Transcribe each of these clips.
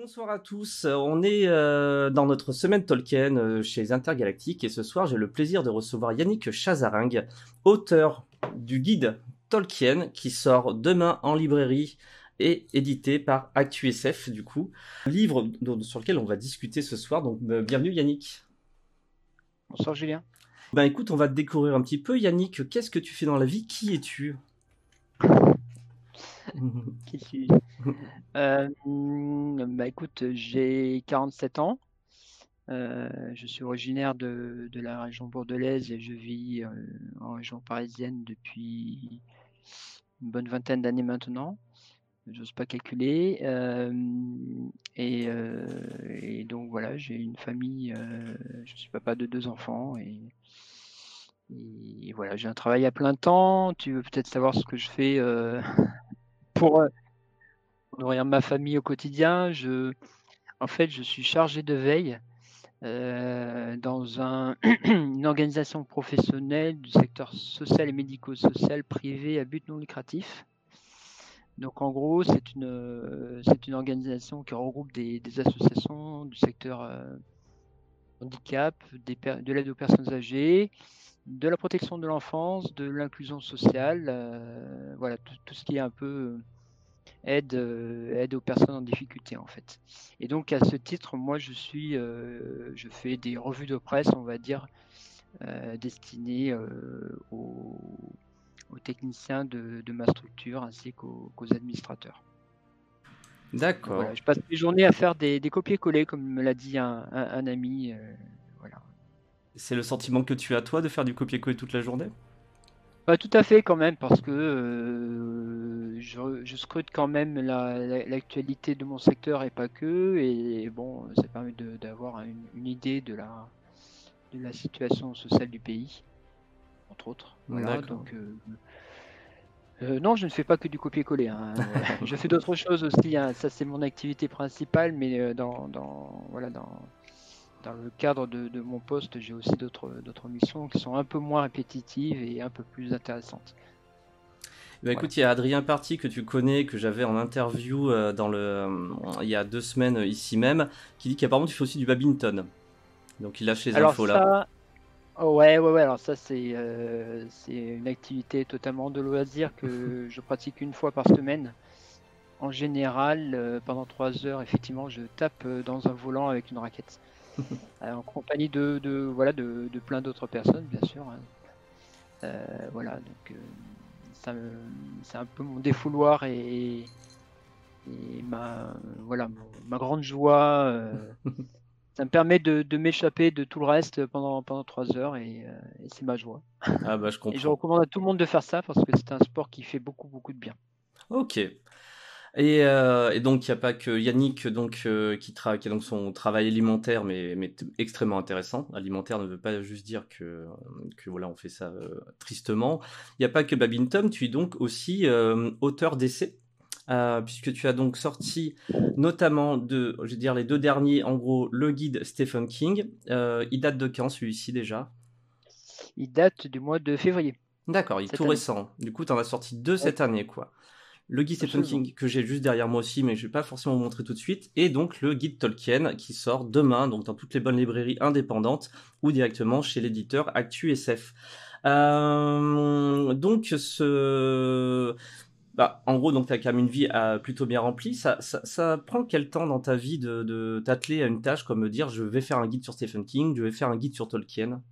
Bonsoir à tous, on est euh, dans notre semaine Tolkien euh, chez Intergalactique et ce soir j'ai le plaisir de recevoir Yannick Chazaring, auteur du guide Tolkien qui sort demain en librairie et édité par ActuSF du coup, livre sur lequel on va discuter ce soir, donc euh, bienvenue Yannick. Bonsoir Julien. Ben écoute, on va te découvrir un petit peu Yannick, qu'est-ce que tu fais dans la vie, qui es-tu? Qui suis euh, bah écoute, j'ai 47 ans. Euh, je suis originaire de, de, la région bordelaise et je vis euh, en région parisienne depuis une bonne vingtaine d'années maintenant. J'ose pas calculer. Et, et, donc voilà, j'ai une famille. je suis papa de deux enfants et, et voilà, j'ai un travail à plein temps. Tu veux peut-être savoir ce que je fais pour nourrir ma famille au quotidien. Je, en fait, je suis chargé de veille euh, dans un, une organisation professionnelle du secteur social et médico-social privé à but non lucratif. Donc en gros, c'est une, c'est une organisation qui regroupe des, associations du secteur euh, handicap, des, de l'aide aux personnes âgées, de la protection de l'enfance, de l'inclusion sociale, euh, voilà, tout, tout, ce qui est un peu aide, euh, aide aux personnes en difficulté en fait. Et donc à ce titre, moi je suis, euh, je fais des revues de presse, on va dire, euh, destinées aux, techniciens de, ma structure ainsi qu'aux administrateurs. D'accord. je passe mes journées à faire des, copier-coller, comme me l'a dit un, ami. voilà. C'est le sentiment que tu as toi de faire du copier-coller toute la journée? Pas tout à fait quand même, parce que euh, je, scrute quand même l'actualité de mon secteur et pas que, et bon, ça permet d'avoir une, idée de la, de la situation sociale du pays, entre autres. Voilà, donc, euh, euh, non, je ne fais pas que du copier-coller. Hein. je fais d'autres choses aussi. Hein. Ça, c'est mon activité principale, mais dans, dans voilà, dans, dans le cadre de, mon poste, j'ai aussi d'autres missions qui sont un peu moins répétitives et un peu plus intéressantes. Bah, écoute, il y a Adrien Parti que tu connais, que j'avais en interview euh, dans le, euh, il y a deux semaines euh, ici même, qui dit qu'apparemment tu fais aussi du badminton. Donc il lâche les infos là. Oh, ouais, ouais, ouais. Alors ça, c'est c'est une activité totalement de loisir que je pratique une fois par semaine. En général, pendant trois heures, effectivement, je tape dans un volant avec une raquette. Euh, en compagnie de, de voilà de, de plein d'autres personnes, bien sûr. Hein. Euh, voilà, donc euh, c'est un peu mon défouloir et, et ma voilà ma grande joie. ça me permet de, de m'échapper de tout le reste pendant pendant trois heures et, et c'est ma joie. Ah bah je comprends. Et je recommande à tout le monde de faire ça parce que c'est un sport qui fait beaucoup beaucoup de bien. Ok. Euh, et, donc, il n'y a pas que Yannick donc, euh, qui, qui, a donc son travail alimentaire, mais, mais, extrêmement intéressant. Alimentaire ne veut pas juste dire que, que voilà, on fait ça euh, tristement. Il n'y a pas que Babington, tu es donc aussi auteur d'essais. puisque tu as donc sorti notamment de, je vais dire les deux derniers, en gros, le guide Stephen King. il date de quand celui-ci déjà? Il date du mois de février. D'accord, il est tout récent. Du coup, tu en as sorti deux cette année, quoi le guide Stephen King que j'ai juste derrière moi aussi, mais je vais pas forcément vous montrer tout de suite, et donc le guide Tolkien qui sort demain, donc dans toutes les bonnes librairies indépendantes ou directement chez l'éditeur ActuSF. Euh, donc ce, bah, en gros, donc as quand même une vie euh, plutôt bien remplie. Ça, ça, prend quel temps dans ta vie de, de t'atteler à une tâche comme me dire je vais faire un guide sur Stephen King, je vais faire un guide sur Tolkien?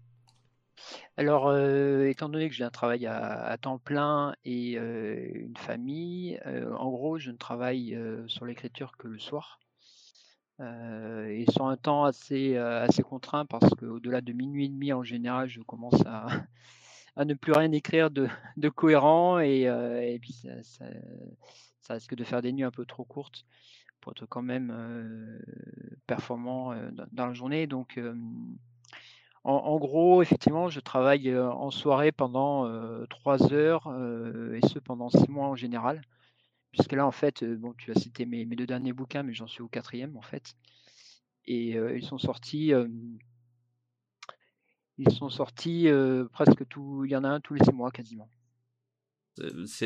Alors, étant donné que j'ai un travail à, temps plein et une famille, en gros, je ne travaille sur l'écriture que le soir. et sur un temps assez, assez contraint parce qu'au-delà de minuit et demi, en général, je commence à, ne plus rien écrire de, cohérent et, puis ça, ça, risque de faire des nuits un peu trop courtes pour être quand même performant dans la journée. Donc, en, gros, effectivement, je travaille en soirée pendant trois heures et ce pendant six mois en général. Puisque là, en fait, bon, tu as cité mes, deux derniers bouquins, mais j'en suis au quatrième en fait. Et ils sont sortis, ils sont sortis presque tout. Il y en a un tous les six mois quasiment.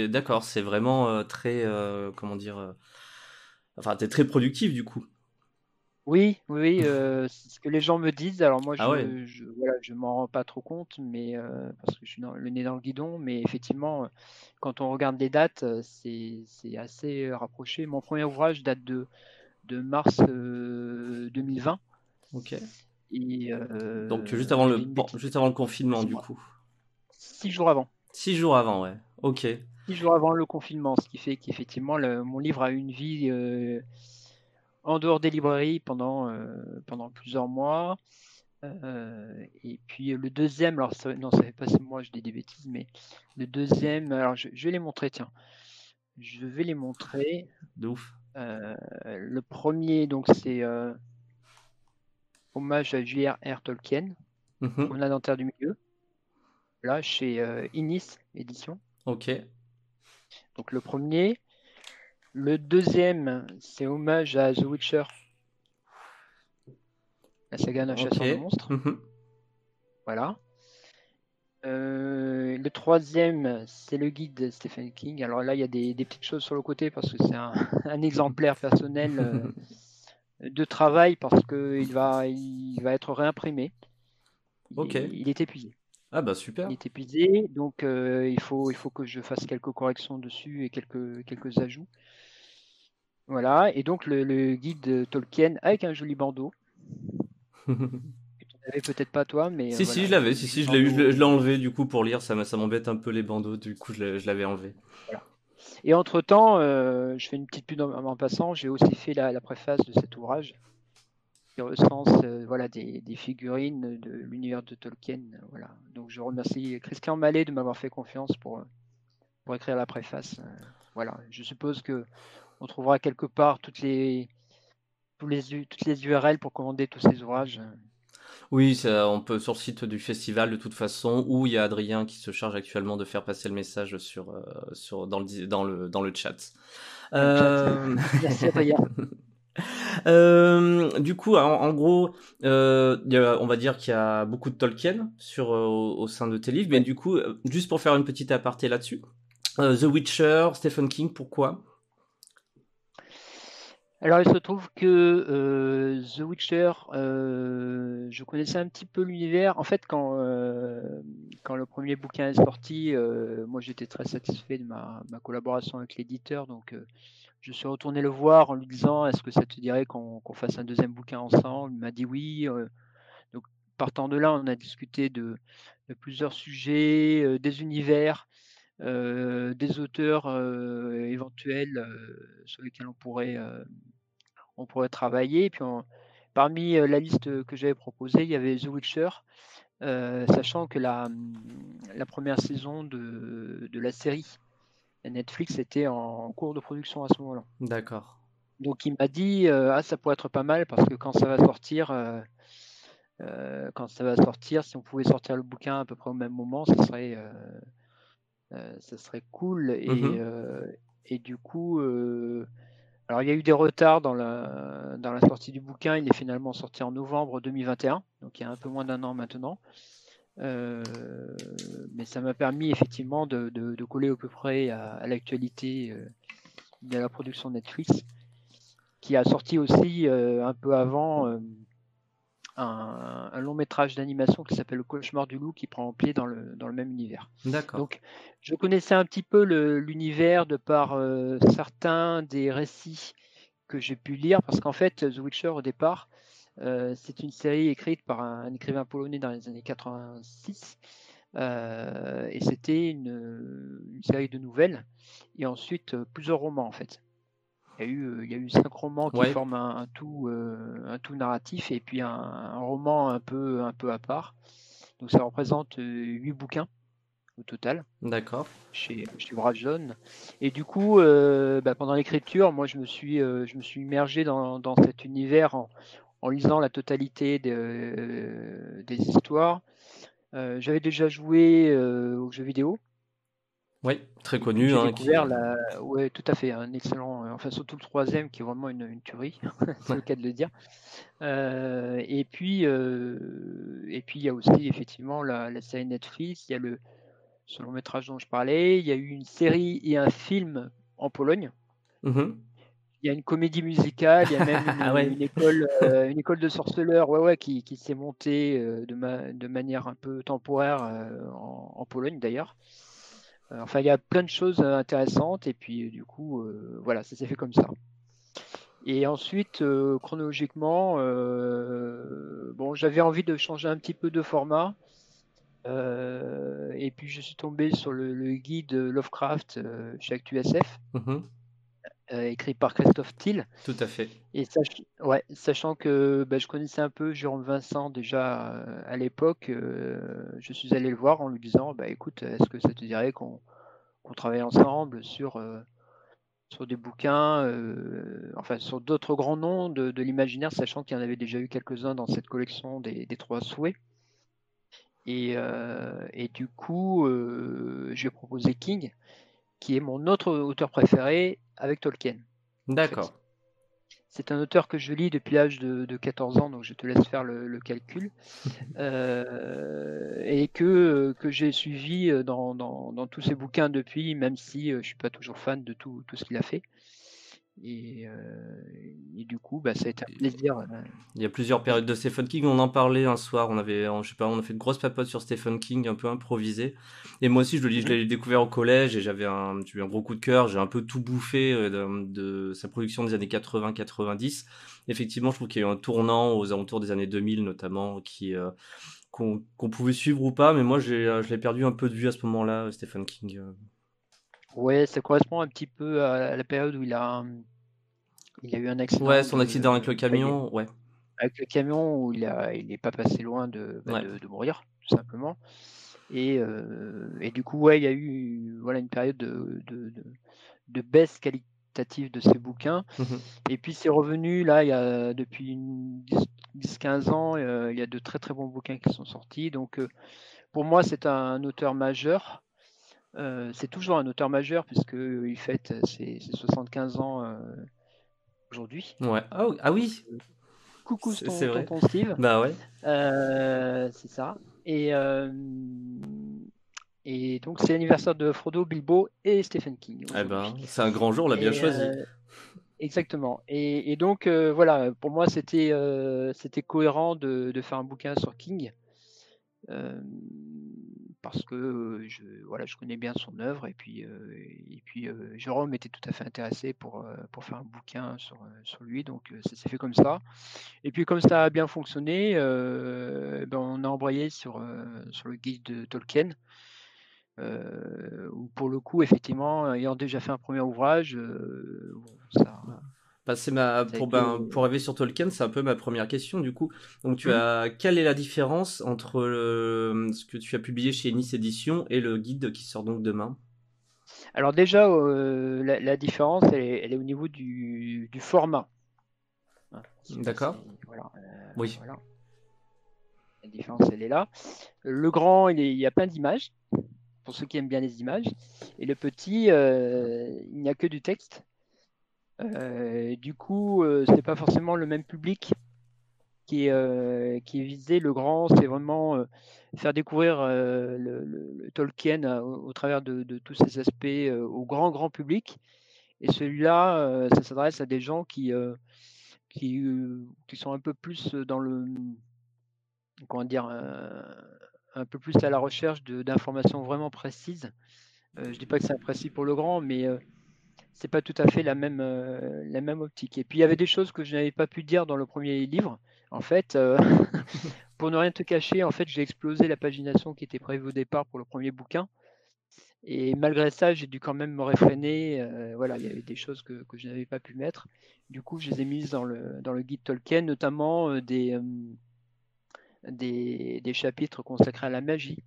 D'accord, c'est vraiment très, comment dire, enfin, t'es très productif du coup. Oui, oui, euh, c'est ce que les gens me disent. Alors moi, Ah ouais. je, je, voilà, je m'en rends pas trop compte, mais euh, parce que je suis dans, le nez dans le guidon. Mais effectivement, quand on regarde les dates, euh, c'est c'est assez rapproché. Mon premier ouvrage date de de mars euh, 2020 Ok. et Donc juste avant le, bon, juste avant le confinement, du mois, coup. six jours avant. Six jours avant, ouais. Ok. Six jours avant le confinement, ce qui fait qu'effectivement, le- mon livre a une vie en dehors des librairies pendant, euh, pendant plusieurs mois. Euh, et puis le deuxième, alors ça, non, ça fait pas mois, je dis des bêtises, mais le deuxième, alors je, je vais les montrer, tiens. Je vais les montrer. De ouf. Euh, le premier, donc c'est euh, hommage à J.R.R. Tolkien, Mhm. Promenade en Terre du Milieu, là chez Inis Édition. Ok. Donc le premier. Le deuxième, c'est hommage à The Witcher, la saga d'un chasseur de monstres. Mhm. Voilà. Euh, le troisième, c'est le guide de Stephen King. Alors là, il y a des, des petites choses sur le côté parce que c'est un, un exemplaire personnel euh, de travail parce qu'il va, il va être réimprimé. Il, Ok. est, il est épuisé. Ah bah Il super. est épuisé, donc euh, il faut, il faut que je fasse quelques corrections dessus et quelques, quelques ajouts. Voilà, et donc le, le guide de Tolkien avec un joli bandeau. Tu n'avais peut-être pas toi, mais euh, Si, si, je l'avais, si, si, je l'ai eu, je l'ai enlevé du coup pour lire, ça m'embête un peu les bandeaux, du coup je l'avais enlevé. Voilà. Et entre-temps, euh, je fais une petite pub en, en passant, j'ai aussi fait la, la préface de cet ouvrage qui recense euh, voilà, des, des figurines de l'univers de Tolkien. euh, Voilà. Donc je remercie Christian Mallet de m'avoir fait confiance pour, euh, pour écrire la préface. Voilà. Je suppose que on trouvera quelque part toutes les, tous les, toutes les URL pour commander tous ces ouvrages. Oui, ça, on peut sur le site du festival de toute façon, où il y a Adrien qui se charge actuellement de faire passer le message sur, sur, dans, le, dans, le, dans le chat. dans le chat. Euh, Merci Adrien. Euh, du coup, en, gros, euh, on va dire qu'il y a beaucoup de Tolkien euh, au, sein de tes livres, mais du coup, juste pour faire une petite aparté là-dessus, The Witcher, Stephen King, pourquoi? Alors, il se trouve que The Witcher, je connaissais un petit peu l'univers. En fait, quand, quand le premier bouquin est sorti, moi j'étais très satisfait de ma, ma collaboration avec l'éditeur. Donc, je suis retourné le voir en lui disant Est-ce que ça te dirait qu'on qu'on fasse un deuxième bouquin ensemble? Il m'a dit oui. euh, donc, partant de là, on a discuté de, plusieurs sujets, euh, des univers, euh, des auteurs éventuels sur lesquels on pourrait. on pourrait travailler. Puis parmi la liste que j'avais proposée, il y avait The Witcher, sachant que la, la première saison de, de la série Netflix était en cours de production à ce moment-là. D'accord. Donc il m'a dit euh, ah ça pourrait être pas mal parce que quand ça va sortir, euh, euh, quand ça va sortir, si on pouvait sortir le bouquin à peu près au même moment, ça serait ça serait cool. Et, euh, et du coup, alors il y a eu des retards dans la, dans la sortie du bouquin. Il est finalement sorti en novembre 2021, donc il y a un peu moins d'un an maintenant. Euh, mais ça m'a permis effectivement de, de- de coller à peu près à, à l'actualité euh, de la production Netflix, qui a sorti aussi euh, un peu avant un, un long métrage d'animation qui s'appelle Le cauchemar du loup, qui prend pied dans le, dans le même univers. D'accord. Donc, je connaissais un petit peu l'univers de par certains des récits que j'ai pu lire, parce qu'en fait, The Witcher, au départ, euh, c'est une série écrite par un, un écrivain polonais dans les années 86, euh, et c'était une, une série de nouvelles, et ensuite euh, plusieurs romans, en fait. Il y a eu, il y a eu cinq romans qui Ouais. forment un, un tout, euh, un tout narratif, et puis un, un roman un peu, un peu à part. Donc ça représente huit bouquins au total D'accord. chez, chez Jaune. Et du coup, euh, bah, pendant l'écriture, moi, je me suis, euh, je me suis immergé dans, dans cet univers en, en lisant la totalité de- euh, des histoires. Euh, J'avais déjà joué euh, aux jeux vidéo. Oui, très connu. J'ai hein, qui- découvert la... ouais, tout à fait, un excellent, enfin surtout le troisième qui est vraiment une, une tuerie, c'est le cas de le dire. Euh, et puis, euh, et puis il y a aussi effectivement la, la série Netflix, il y a le ce long métrage dont je parlais, il y a eu une série et un film en Pologne. Mhm. Il y a une comédie musicale, il y a même une, Ah ouais. une école, euh, une école de sorceleurs, ouais, ouais, qui, qui s'est montée euh, de, ma- de manière un peu temporaire euh, en, en Pologne d'ailleurs. Enfin, il y a plein de choses intéressantes et puis du coup, voilà, ça s'est fait comme ça. Et ensuite, chronologiquement, bon, j'avais envie de changer un petit peu de format. Et puis je suis tombé sur le, le guide Lovecraft chez ActuSF, Mhm, euh, écrit par Christophe Thiel. Tout à fait. Et sach- ouais, sachant que bah, je connaissais un peu Jérôme Vincent déjà euh, à l'époque, euh, je suis allé le voir en lui disant bah, écoute, est-ce que ça te dirait qu'on travaille ensemble sur, sur des bouquins, enfin sur d'autres grands noms de, de l'imaginaire, sachant qu'il y en avait déjà eu quelques-uns dans cette collection des, des Trois Souhaits. Et, euh, et du coup, euh, j'ai proposé King, qui est mon autre auteur préféré avec Tolkien. D'accord. C'est un auteur que je lis depuis l'âge de, de 14 ans, donc je te laisse faire le, le calcul. Euh, et que, que j'ai suivi dans, dans, dans tous ses bouquins depuis, même si euh, je ne suis pas toujours fan de tout, tout ce qu'il a fait. Et, euh, et du coup, bah, ça a été un plaisir. euh, Il y a plusieurs périodes de Stephen King. On en parlait un soir. On avait, on- je sais pas, on a fait une grosse papote sur Stephen King, un peu improvisé. Et moi aussi, je le lis, je l'ai découvert au collège et j'avais un, j'ai eu un gros coup de cœur. J'ai un peu tout bouffé euh, de, de sa production des années 80-90. Effectivement, je trouve qu'il y a eu un tournant aux alentours des années 2000, notamment, qui, euh, qu'on, qu'on pouvait suivre ou pas. Mais moi, j'ai, je l'ai perdu un peu de vue à ce moment-là, Stephen King. Ouais, ça correspond un petit peu à la période où il a, il a eu un accident. Ouais, son de- accident avec le camion, ouais. avec le camion où il n'est pas passé loin de, bah, Ouais. de, de mourir, tout simplement. Et, euh, et du coup, ouais, il y a eu voilà, une période de, de, de, de baisse qualitative de ses bouquins. Mhm. Et puis c'est revenu, là, il y a, depuis 10-15 ans, euh, il y a de très très bons bouquins qui sont sortis. Donc euh, pour moi, c'est un auteur majeur. Euh, c'est toujours un auteur majeur puisqu'il fête ses, ses 75 ans euh, aujourd'hui. Ouais. Ah, oui- ah oui. Coucou C'est- ton, c'est vrai. tonton Steve. Bah ouais. Euh, c'est ça. Et, euh, et donc, c'est l'anniversaire de Frodo, Bilbo et Stephen King. Eh ben, c'est un grand jour, on l'a bien Et, choisi. euh, exactement. Et, et donc, euh, voilà, pour moi, c'était euh, c'était cohérent de, de faire un bouquin sur King. euh, parce que je, voilà, je connais bien son œuvre et puis, et puis Jérôme était tout à fait intéressé pour, pour faire un bouquin sur, sur lui, donc ça s'est fait comme ça. Et puis comme ça a bien fonctionné, ben, on a embrayé sur, sur le guide de Tolkien, où pour le coup, effectivement, ayant déjà fait un premier ouvrage, ça, Bah, c'est ma pour ben, euh, pour arriver sur Tolkien, c'est un peu ma première question du coup. Donc tu Mhm. as quelle est la différence entre le- ce que tu as publié chez Nice Éditions et le guide qui sort donc demain? Alors déjà, euh, la, la différence, elle est, elle est au niveau du, du format. Hein, D'accord. Voilà, euh, Oui. voilà. La différence, elle est là. Le grand, il, est- il y a plein d'images, pour ceux qui aiment bien les images. Et le petit, euh, il n'y a que du texte. Euh, du coup, euh, c'est pas forcément le même public qui est, euh, visé. Le grand, c'est vraiment euh, faire découvrir le, Tolkien au, travers de, tous ses aspects au grand, grand public. Et celui-là, ça s'adresse à des gens qui, qui, sont un peu plus dans le. Comment dire euh, Un peu plus à la recherche d'informations vraiment précises. Je dis pas que c'est imprécis pour le grand, mais c'est pas tout à fait la même, euh, la même optique. Et puis il y avait des choses que je n'avais pas pu dire dans le premier livre. En fait, euh, pour ne rien te cacher, en fait, j'ai explosé la pagination qui était prévue au départ pour le premier bouquin. Et malgré ça, j'ai dû quand même me réfréner. euh, voilà, il y avait des choses que, que je n'avais pas pu mettre. Du coup, je les ai mises dans le, dans le guide Tolkien, notamment des, des, des chapitres consacrés à la magie,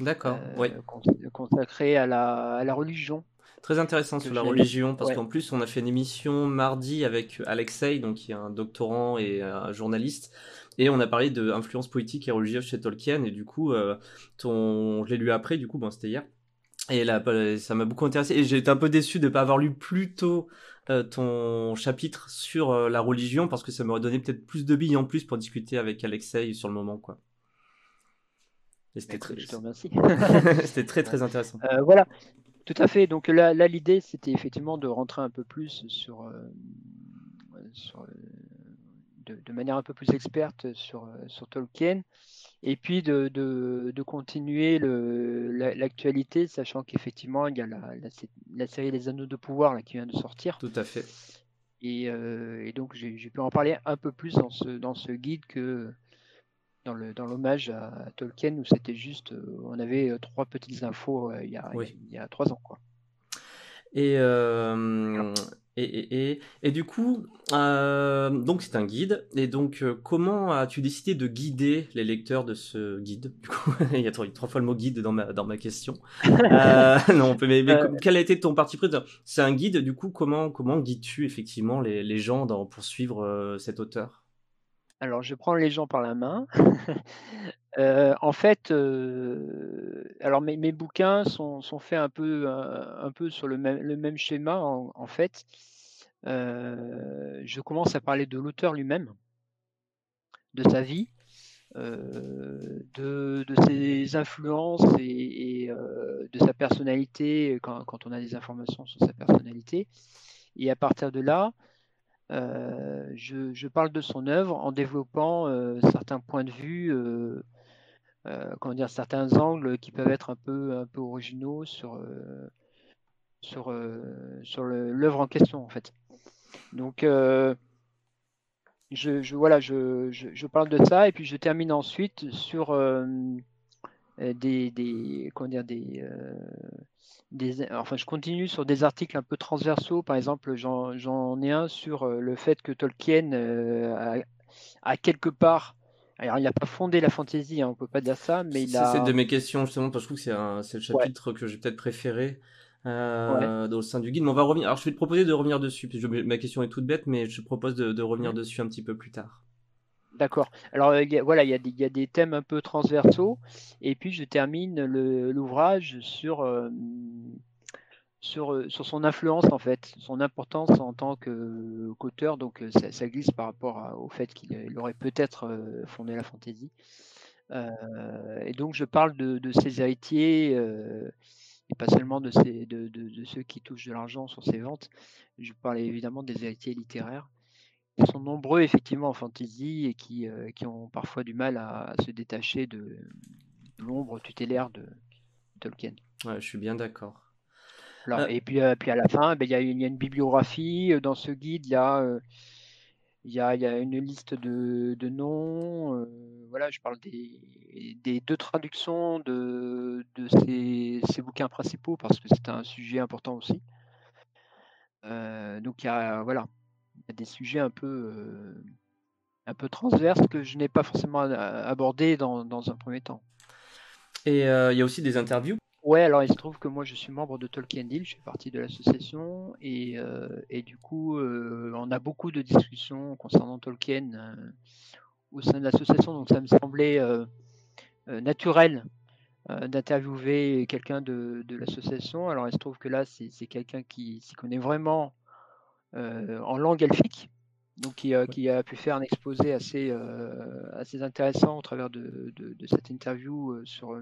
D'accord. euh, Oui. cons- consacrés à la, à la religion. Très intéressant sur la religion parce ouais. qu'en plus on a fait une émission mardi avec Alexei, donc qui est un doctorant et un journaliste, et on a parlé de influence politique et religieuse chez Tolkien et du coup euh, ton, je l'ai lu après, du coup bon c'était hier. Et là, bah, ça m'a beaucoup intéressé. Et j'ai été un peu déçu de ne pas avoir lu plus tôt euh, ton chapitre sur euh, la religion, parce que ça m'aurait donné peut-être plus de billes en plus pour discuter avec Alexei sur le moment, quoi. Et c'était très, je te remercie. c'était très, très intéressant. Voilà. Tout à fait. Donc là, l'idée, c'était effectivement de rentrer un peu plus sur, euh, de, manière un peu plus experte sur, sur Tolkien, et puis de, de, continuer l'actualité, sachant qu'effectivement, il y a la, la, série Les Anneaux de Pouvoir là, qui vient de sortir. Tout à fait. Et, et donc, j'ai pu en parler un peu plus dans ce, dans ce guide que dans le dans l'hommage à, Tolkien où c'était juste euh, on avait euh, trois petites infos euh, il, y a, il y a trois ans quoi. Et, et, et, et, du coup, donc c'est un guide. Et donc, comment as-tu décidé de guider les lecteurs de ce guide? Du coup, il y a trois, trois, fois le mot guide dans ma, dans ma question. non, mais, mais quel a été ton parti pris? C'est un guide, du coup, comment, comment guides-tu effectivement les, les gens dans, pour suivre cet auteur? Alors, je prends les gens par la main. Euh, en fait, euh, alors mes, bouquins sont, faits un peu, euh, sur le même, schéma. En, fait, je commence à parler de l'auteur lui-même, de sa vie, de, ses influences et, de sa personnalité quand, on a des informations sur sa personnalité. Et à partir de là, euh, je, parle de son œuvre en développant euh, certains points de vue, euh, comment dire, certains angles qui peuvent être un peu, un peu originaux sur, sur, sur l'œuvre en question, en fait. Donc, je, voilà, je, je, parle de ça et puis je termine ensuite sur des, des, comment dire, des, enfin, je continue sur des articles un peu transversaux. Par exemple, j'en ai un sur euh, le fait que Tolkien euh, a, quelque part. Alors, il n'a pas fondé la fantaisie, hein, on peut pas dire ça, mais il a. C'est de mes questions justement parce que je trouve que c'est le chapitre que j'ai peut-être préféré. Euh, au sein du guide, mais on va revenir. Alors, je vais te proposer de revenir dessus. ma question est toute bête, mais je te propose de, revenir dessus un petit peu plus tard. D'accord. Alors voilà, il y, a des thèmes un peu transversaux, et puis je termine l'ouvrage sur, euh, sur, son influence en fait, son importance en tant qu'auteur. donc euh, ça, glisse par rapport au fait qu'il aurait peut-être euh, fondé la fantaisie. et donc je parle de, ses héritiers, et pas seulement de, ceux qui touchent de l'argent sur ses ventes. Je parle évidemment des héritiers littéraires qui sont nombreux effectivement en fantasy et qui, euh, qui ont parfois du mal à, se détacher de, l'ombre tutélaire de Tolkien. Ouais, je suis bien d'accord. Euh, et puis, euh, puis à la fin, ben, il y, a une bibliographie. Dans ce guide, il y y, y a une liste de, de noms. voilà, je parle des, des deux traductions de, de ces, ces, bouquins principaux parce que c'est un sujet important aussi. donc il y a, voilà, des sujets un peu, euh, un peu transverses que je n'ai pas forcément abordés dans, dans un premier temps. Et euh, il y a aussi des interviews? Ouais, alors il se trouve que moi je suis membre de Tolkien Deal, je fais partie de l'association et, euh, et, du coup on a beaucoup de discussions concernant Tolkien au sein de l'association, donc ça me semblait naturel d'interviewer quelqu'un de, de l'association. Alors il se trouve que là c'est quelqu'un qui s'y connaît vraiment en langue elfique, donc qui, qui, a pu faire un exposé assez, euh, assez intéressant au travers de, de, cette interview euh, sur,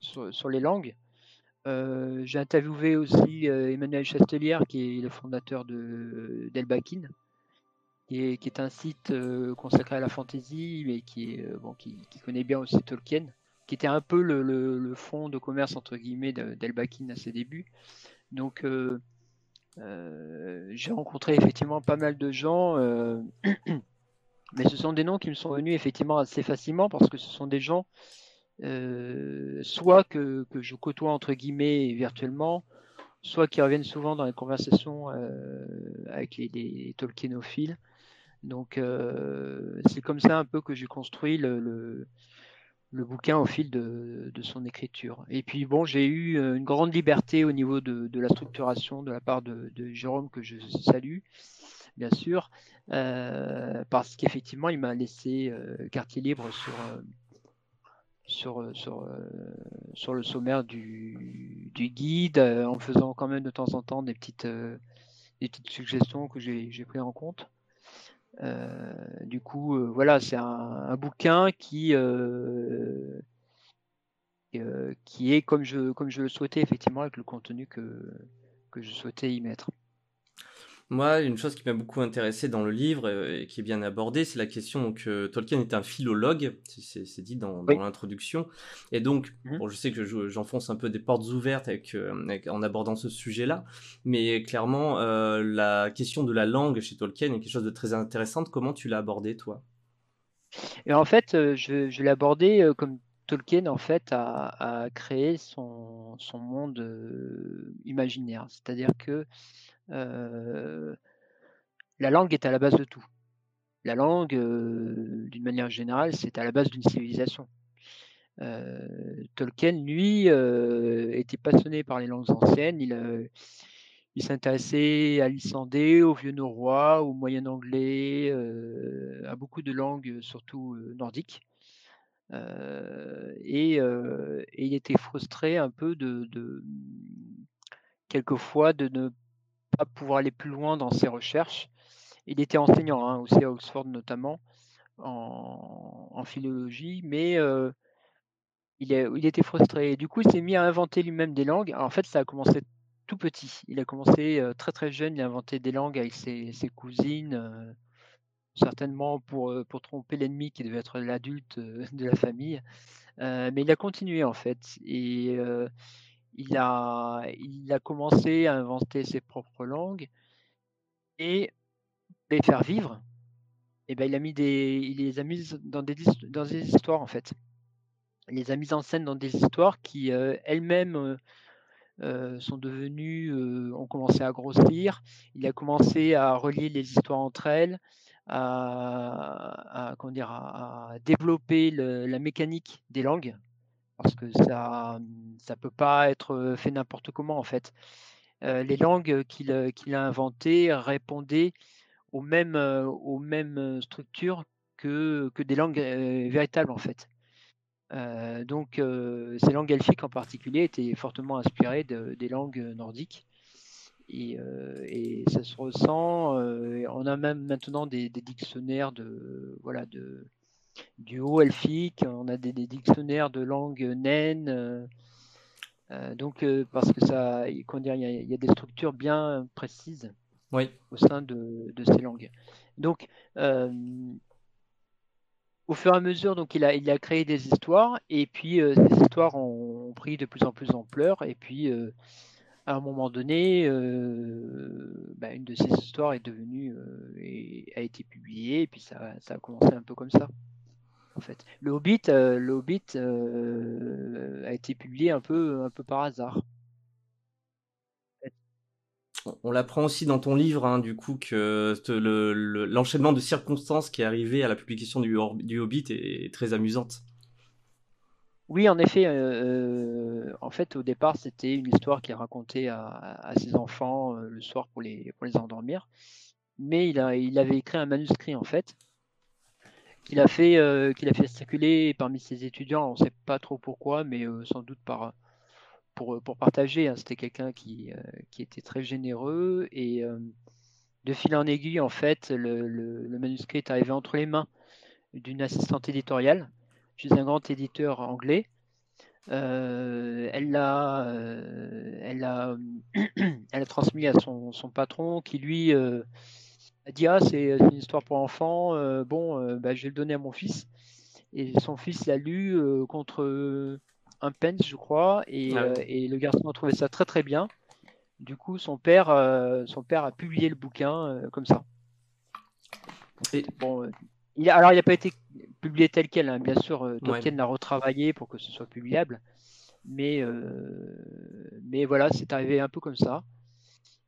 sur, sur, les langues. J'ai interviewé aussi Emmanuel Chastelière, qui est le fondateur de d'Elbakin, qui est, qui est, un site consacré à la fantasy, mais qui, est, bon, qui, qui, connaît bien aussi Tolkien, qui était un peu le, le, le fonds de commerce entre guillemets d'Elbakin à ses débuts. Donc euh, j'ai rencontré effectivement pas mal de gens, euh, mais ce sont des noms qui me sont venus effectivement assez facilement parce que ce sont des gens euh, soit que, que, je côtoie entre guillemets virtuellement, soit qui reviennent souvent dans les conversations avec les, les, Tolkienophiles. Donc c'est comme ça un peu que j'ai construit le bouquin au fil de, son écriture. Et puis bon, j'ai eu euh, une grande liberté au niveau de, la structuration de la part de, Jérôme que je salue, bien sûr, euh, parce qu'effectivement, il m'a laissé euh, quartier libre sur sur, sur, sur le sommaire du, du guide, en faisant quand même de temps en temps des petites, des petites suggestions que j'ai pris en compte. Euh, du coup, euh, voilà, c'est un, bouquin qui, euh, qui est comme je, comme je le souhaitais effectivement avec le contenu que je souhaitais y mettre. Moi, une chose qui m'a beaucoup intéressé dans le livre euh, et qui est bien abordée, c'est la question que euh, Tolkien est un philologue, c'est dit dans, l'introduction. Et donc, mmh bon, je sais que j'enfonce un peu des portes ouvertes euh, avec, en abordant ce sujet-là, mais clairement, la question de la langue chez Tolkien est quelque chose de très intéressant. Comment tu l'as abordé, toi? Et En fait, je, je l'ai abordé comme Tolkien en fait a, créé son, monde imaginaire, c'est-à-dire que la langue est à la base de tout. La langue, d'une manière générale, c'est à la base d'une civilisation. Tolkien, lui, était passionné par les langues anciennes. Il, il s'intéressait à l'islandais, au vieux norrois, au moyen anglais, à beaucoup de langues, surtout nordiques. Et, il était frustré un peu de, de quelquefois de ne pouvoir aller plus loin dans ses recherches. Il était enseignant hein, aussi à Oxford notamment en, philologie, mais il, était frustré. du coup, il s'est mis à inventer lui-même des langues. en fait, ça a commencé tout petit. Il a commencé très très jeune. Il a inventé des langues avec ses, cousines, certainement pour, pour tromper l'ennemi qui devait être l'adulte de la famille. mais il a continué en fait. Et il a, il a commencé à inventer ses propres langues et les faire vivre. Et ben, il a mis des, il les a mises dans des, dans des histoires en fait. Il les a mises en scène dans des histoires qui euh, elles-mêmes euh, euh, sont devenues, ont commencé à grossir. Il a commencé à relier les histoires entre elles, à, comment dire, à, développer la mécanique des langues parce que ça ça peut pas être fait n'importe comment en fait. les langues qu'il a inventées répondaient aux mêmes, aux mêmes structures que, que des langues véritables en fait. donc ces langues elfiques en particulier étaient fortement inspirées des langues nordiques. Et, et, ça se ressent. on a même maintenant des, des dictionnaires de voilà de du haut elfique, on a des, dictionnaires de langue naine. Euh, euh, donc, euh, parce que ça, il y, a des structures bien précises au sein de, ces langues. Donc, au fur et à mesure, donc il a, il a créé des histoires, et puis ces histoires ont, pris de plus en plus d'ampleur, et puis à un moment donné, bah, une de ces histoires est devenue et a été publiée, et puis ça, a commencé un peu comme ça fait. Le Hobbit, euh, le Hobbit euh, a été publié un peu, un peu par hasard. On l'apprend aussi dans ton livre, hein, du coup, que l'enchaînement de circonstances qui est arrivé à la publication du, du Hobbit est, très amusante. Oui, en effet. Euh, en fait, au départ, c'était une histoire qu'il racontait à, à, ses enfants le soir pour les, pour les endormir. Mais il, a, il avait écrit un manuscrit, en fait, qu'il a fait euh, qu'il a fait circuler parmi ses étudiants. On ne sait pas trop pourquoi, mais euh, sans doute par pour, pour partager. Hein. C'était quelqu'un qui, euh, qui était très généreux et de fil en aiguille, en fait, le, le, manuscrit est arrivé entre les mains d'une assistante éditoriale chez un grand éditeur anglais. elle l'a elle a, elle a transmis à son, son patron qui lui a dit ah c'est une histoire pour enfants, euh, bon euh, bah, je vais le donner à mon fils. Et son fils l'a lu euh, contre un pence je crois, et, et, le garçon a trouvé ça très très bien. Du coup son père, son père a publié le bouquin comme ça. bon, il alors il n'a pas été publié tel quel, hein. bien sûr. Tolkien l'a retravaillé pour que ce soit publiable, mais mais voilà c'est arrivé un peu comme ça.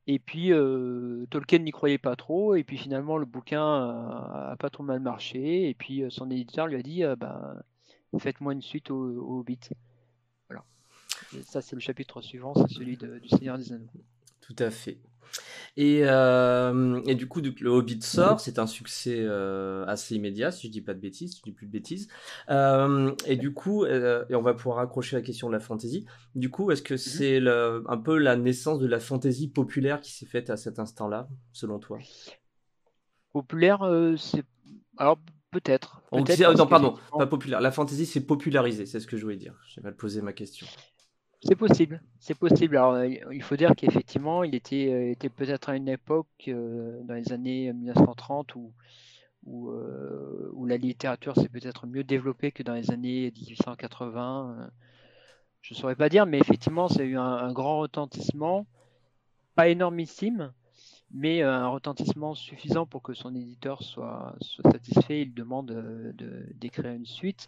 Et puis euh, Tolkien n'y croyait pas trop, et puis finalement le bouquin a, pas trop mal marché, et puis euh, son éditeur lui a dit euh, bah, faites-moi une suite au, au Hobbit. Voilà. ça c'est le chapitre suivant, c'est celui du Seigneur des Anneaux. Tout à fait. Et, euh, et, du coup, le Hobbit sort, c'est un succès euh, assez immédiat, si je dis pas de bêtises, si je dis plus de bêtises. Euh, et du coup, et on va pouvoir accrocher la question de la fantasy. Du coup, est-ce que mhm. c'est un peu la naissance de la fantasy populaire qui s'est faite à cet instant-là, selon toi? Populaire, c'est alors Peut-être. non, pardon, pas populaire. La fantasy, c'est popularisé, c'est ce que je voulais dire. J'ai mal posé ma question. C'est possible, c'est possible. Alors, euh, il faut dire qu'effectivement, il était, euh, peut-être à une époque, euh, dans les années 1930, où, où, la littérature s'est peut-être mieux développée que dans les années 1880. Je ne saurais pas dire, mais effectivement, ça a eu un grand retentissement, pas énormissime, mais un retentissement suffisant pour que son éditeur soit, satisfait. Il demande d'écrire une suite.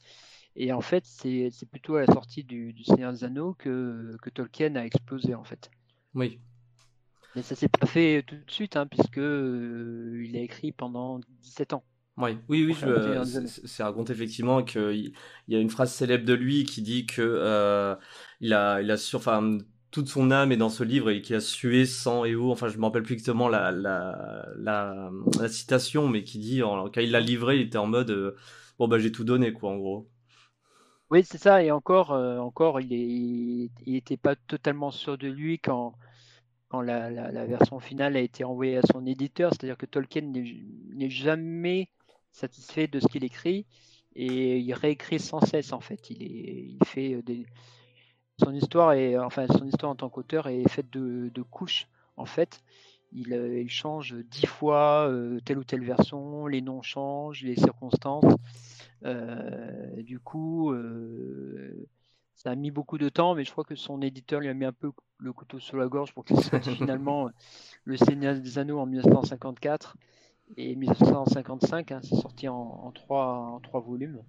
Et en fait, c'est plutôt à la sortie du, Seigneur des Anneaux que, que, Tolkien a explosé, en fait. Oui. Mais ça s'est pas fait tout de suite, hein, puisque euh, il a écrit pendant 17 ans. Oui, oui, oui, c'est raconté effectivement qu'il y a une phrase célèbre de lui qui dit que il a, il a sur, enfin, toute son âme est dans ce livre et qui a sué sang et eau. Enfin, je me rappelle plus exactement la, la, la, citation, mais qui dit, quand il l'a livré, il était en mode, euh, bon, bah, j'ai tout donné, quoi, en gros. Oui, c'est ça. Et encore, euh, encore, il, est, il était pas totalement sûr de lui quand, quand la, version finale a été envoyée à son éditeur. C'est-à-dire que Tolkien n'est jamais satisfait de ce qu'il écrit et il réécrit sans cesse, en fait. Il, est, il fait des son histoire enfin, son histoire en tant qu'auteur est faite de, couches. En fait, il, euh, change dix fois euh, telle ou telle version, les noms changent, les circonstances. Euh, du coup, ça a mis beaucoup de temps, mais je crois que son éditeur lui a mis un peu le couteau sur la gorge pour qu'il sorte finalement Le Seigneur des Anneaux en 1954 et 1955. Hein, c'est sorti en, trois, en trois volumes.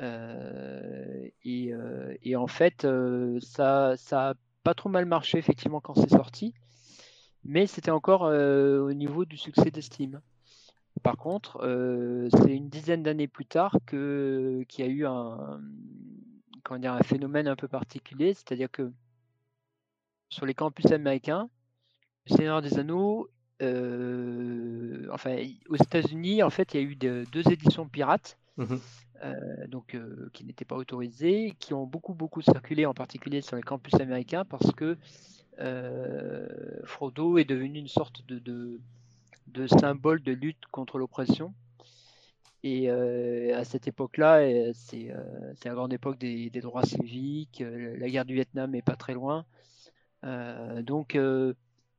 Euh, euh, et, en fait, euh, ça, ça a pas trop mal marché effectivement quand c'est sorti, mais c'était encore au niveau du succès d'estime. Par contre, c'est une dizaine d'années plus tard que qu'il y a eu un, comment dire, un phénomène un peu particulier, c'est-à-dire que sur les campus américains, le Seigneur des Anneaux, enfin, aux États-Unis, en fait, il y a eu deux éditions pirates. Mmh euh, donc euh, qui n'étaient pas autorisés, qui ont beaucoup beaucoup circulé en particulier sur les campus américains parce que euh, Frodo est devenu une sorte de, de, symbole de lutte contre l'oppression. Et à cette époque-là, c'est la grande époque des, des, droits civiques, la guerre du Vietnam n'est pas très loin. donc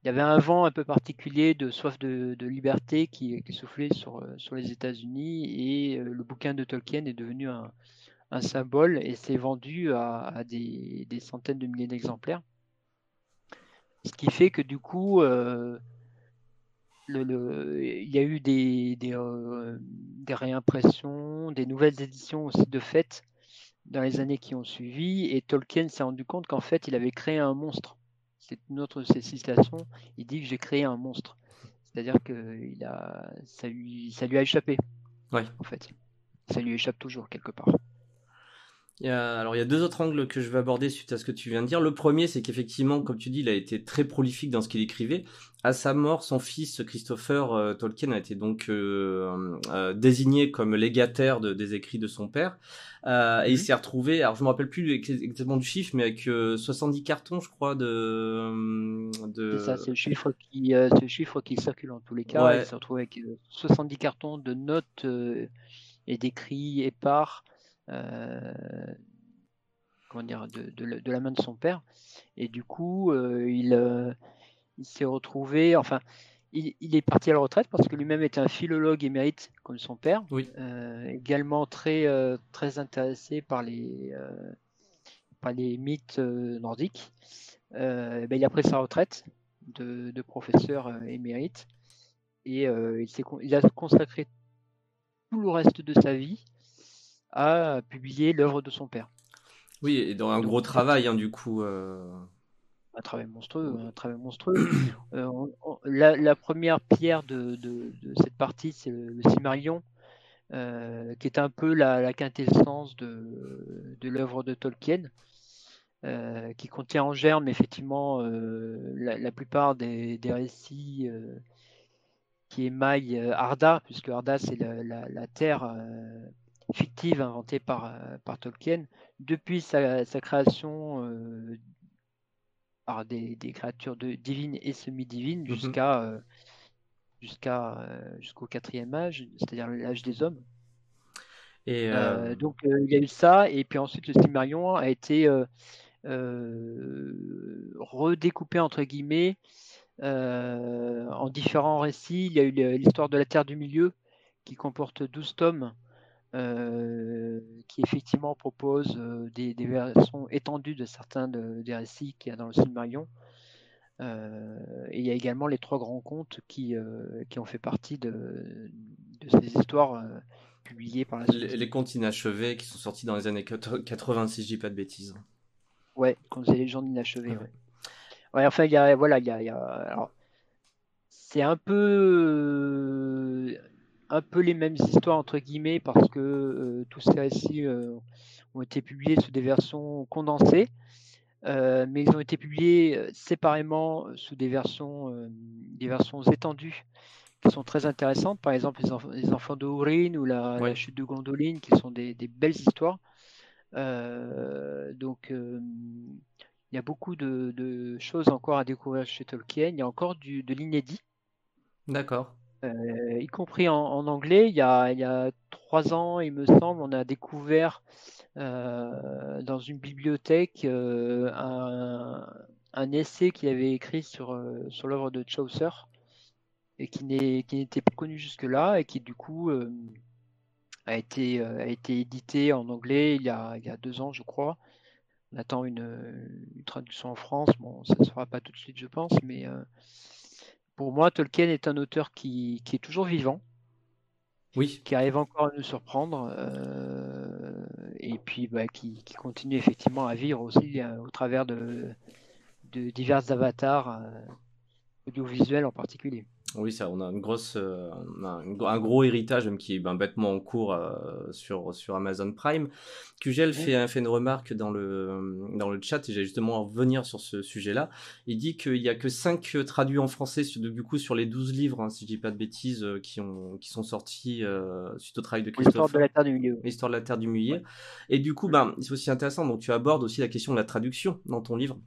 il y avait un vent un peu particulier de soif de, liberté qui, soufflait sur, sur les États-Unis et euh, le bouquin de Tolkien est devenu un, symbole et s'est vendu à, des, centaines de milliers d'exemplaires. Ce qui fait que du coup, le, il y a eu des, des, euh, des, réimpressions, des nouvelles éditions aussi de fait dans les années qui ont suivi et Tolkien s'est rendu compte qu'en fait il avait créé un monstre c'est une autre de ses citations, il dit que j'ai créé un monstre. C'est-à-dire que il a, ça, lui, ça lui a échappé. Ouais. En fait. Ça lui échappe toujours quelque part alors il y a deux autres angles que je vais aborder suite à ce que tu viens de dire. Le premier, c'est qu'effectivement, comme tu dis, il a été très prolifique dans ce qu'il écrivait. À sa mort, son fils Christopher euh, Tolkien a été donc euh, euh, désigné comme légataire des écrits de son père. et il mhm. s'est retrouvé, alors je me rappelle plus exactement du chiffre, mais avec 70 cartons, je crois, de... de... C'est ça, c'est le chiffre qui, le chiffre qui circule en tous les cas. Il s'est retrouvé avec 70 cartons de notes et d'écrits épars euh, comment dire, de, la main de son père. Et du coup, euh, euh, il, s'est retrouvé, enfin, il, est parti à la retraite parce que lui-même était un philologue émérite comme son père, également très, très intéressé par les, par les mythes nordiques. Ben, il a pris sa retraite de, professeur émérite et il, il, a consacré tout le reste de sa vie a publié l'œuvre de son père. Oui, et dans un gros travail, hein, du coup. Euh. Un travail monstrueux, un travail monstrueux. Euh, la, première pierre de, cette partie, c'est le, le euh, qui est un peu la, quintessence de, l'œuvre de Tolkien, qui contient en germe effectivement la, plupart des, récits qui émaillent Arda, puisque Arda c'est la, terre fictive inventée par, euh, par Tolkien depuis sa, création euh, par des, créatures de, divines et semi-divines mhm. jusqu'à euh, jusqu'à jusqu'au quatrième âge, c'est-à-dire l'âge des hommes. Et donc il y a eu ça, et puis ensuite le Silmarillion a été redécoupé entre guillemets en différents récits. Il y a eu l'histoire de la Terre du Milieu qui comporte 12 tomes. Qui effectivement propose des, versions étendues de certains des récits qu'il y a dans le Silmarillion. et il y a également les trois grands contes qui, qui ont fait partie de, de ces histoires publiées par la suite. Les, contes inachevés qui sont sortis dans les années 80, si je dis pas de bêtises. Ouais, quand c'est les légendes inachevées. Ouais. ouais. enfin, il y a, voilà, il y a, alors, c'est un peu, un peu les mêmes histoires entre guillemets parce que euh, tous ces récits euh, ont été publiés sous des versions condensées, euh, mais ils ont été publiés séparément sous des versions, des versions étendues qui sont très intéressantes. Par exemple, les, enfants de Hourin ou la, chute de Gondoline, qui sont des, belles histoires. Euh, donc, euh, il y a beaucoup de, choses encore à découvrir chez Tolkien. Il y a encore du, de l'inédit. D'accord. Euh, y compris en, anglais. Il y, a, trois ans, il me semble, on a découvert dans une bibliothèque un, un, essai qu'il avait écrit sur, sur l'œuvre de Chaucer et qui n'était pas connu jusque-là et qui du coup euh, a, été, euh, a été édité en anglais il y, a, il y a deux ans, je crois. On attend une, traduction en France. Bon, ça ne se fera pas tout de suite, je pense, mais euh, pour moi, Tolkien est un auteur qui, qui, est toujours vivant. Oui. Qui arrive encore à nous surprendre. et puis bah, qui, qui, continue effectivement à vivre aussi au travers de, de divers avatars audiovisuels en particulier. Oui, ça, on a une grosse, euh, un, gros héritage même qui est ben, bêtement en cours euh, sur, sur Amazon Prime. QGL fait, fait une remarque dans le, dans le chat et j'ai justement à revenir sur ce sujet-là. Il dit qu'il n'y a que 5 traduits en français du coup sur les 12 livres, hein, si je dis pas de bêtises, euh, qui, ont, qui sont sortis suite au travail de Christophe. L'histoire de la Terre du Milieu. L'histoire de la Terre du Milieu. Et du coup, ben, c'est aussi intéressant. Donc tu abordes aussi la question de la traduction dans ton livre.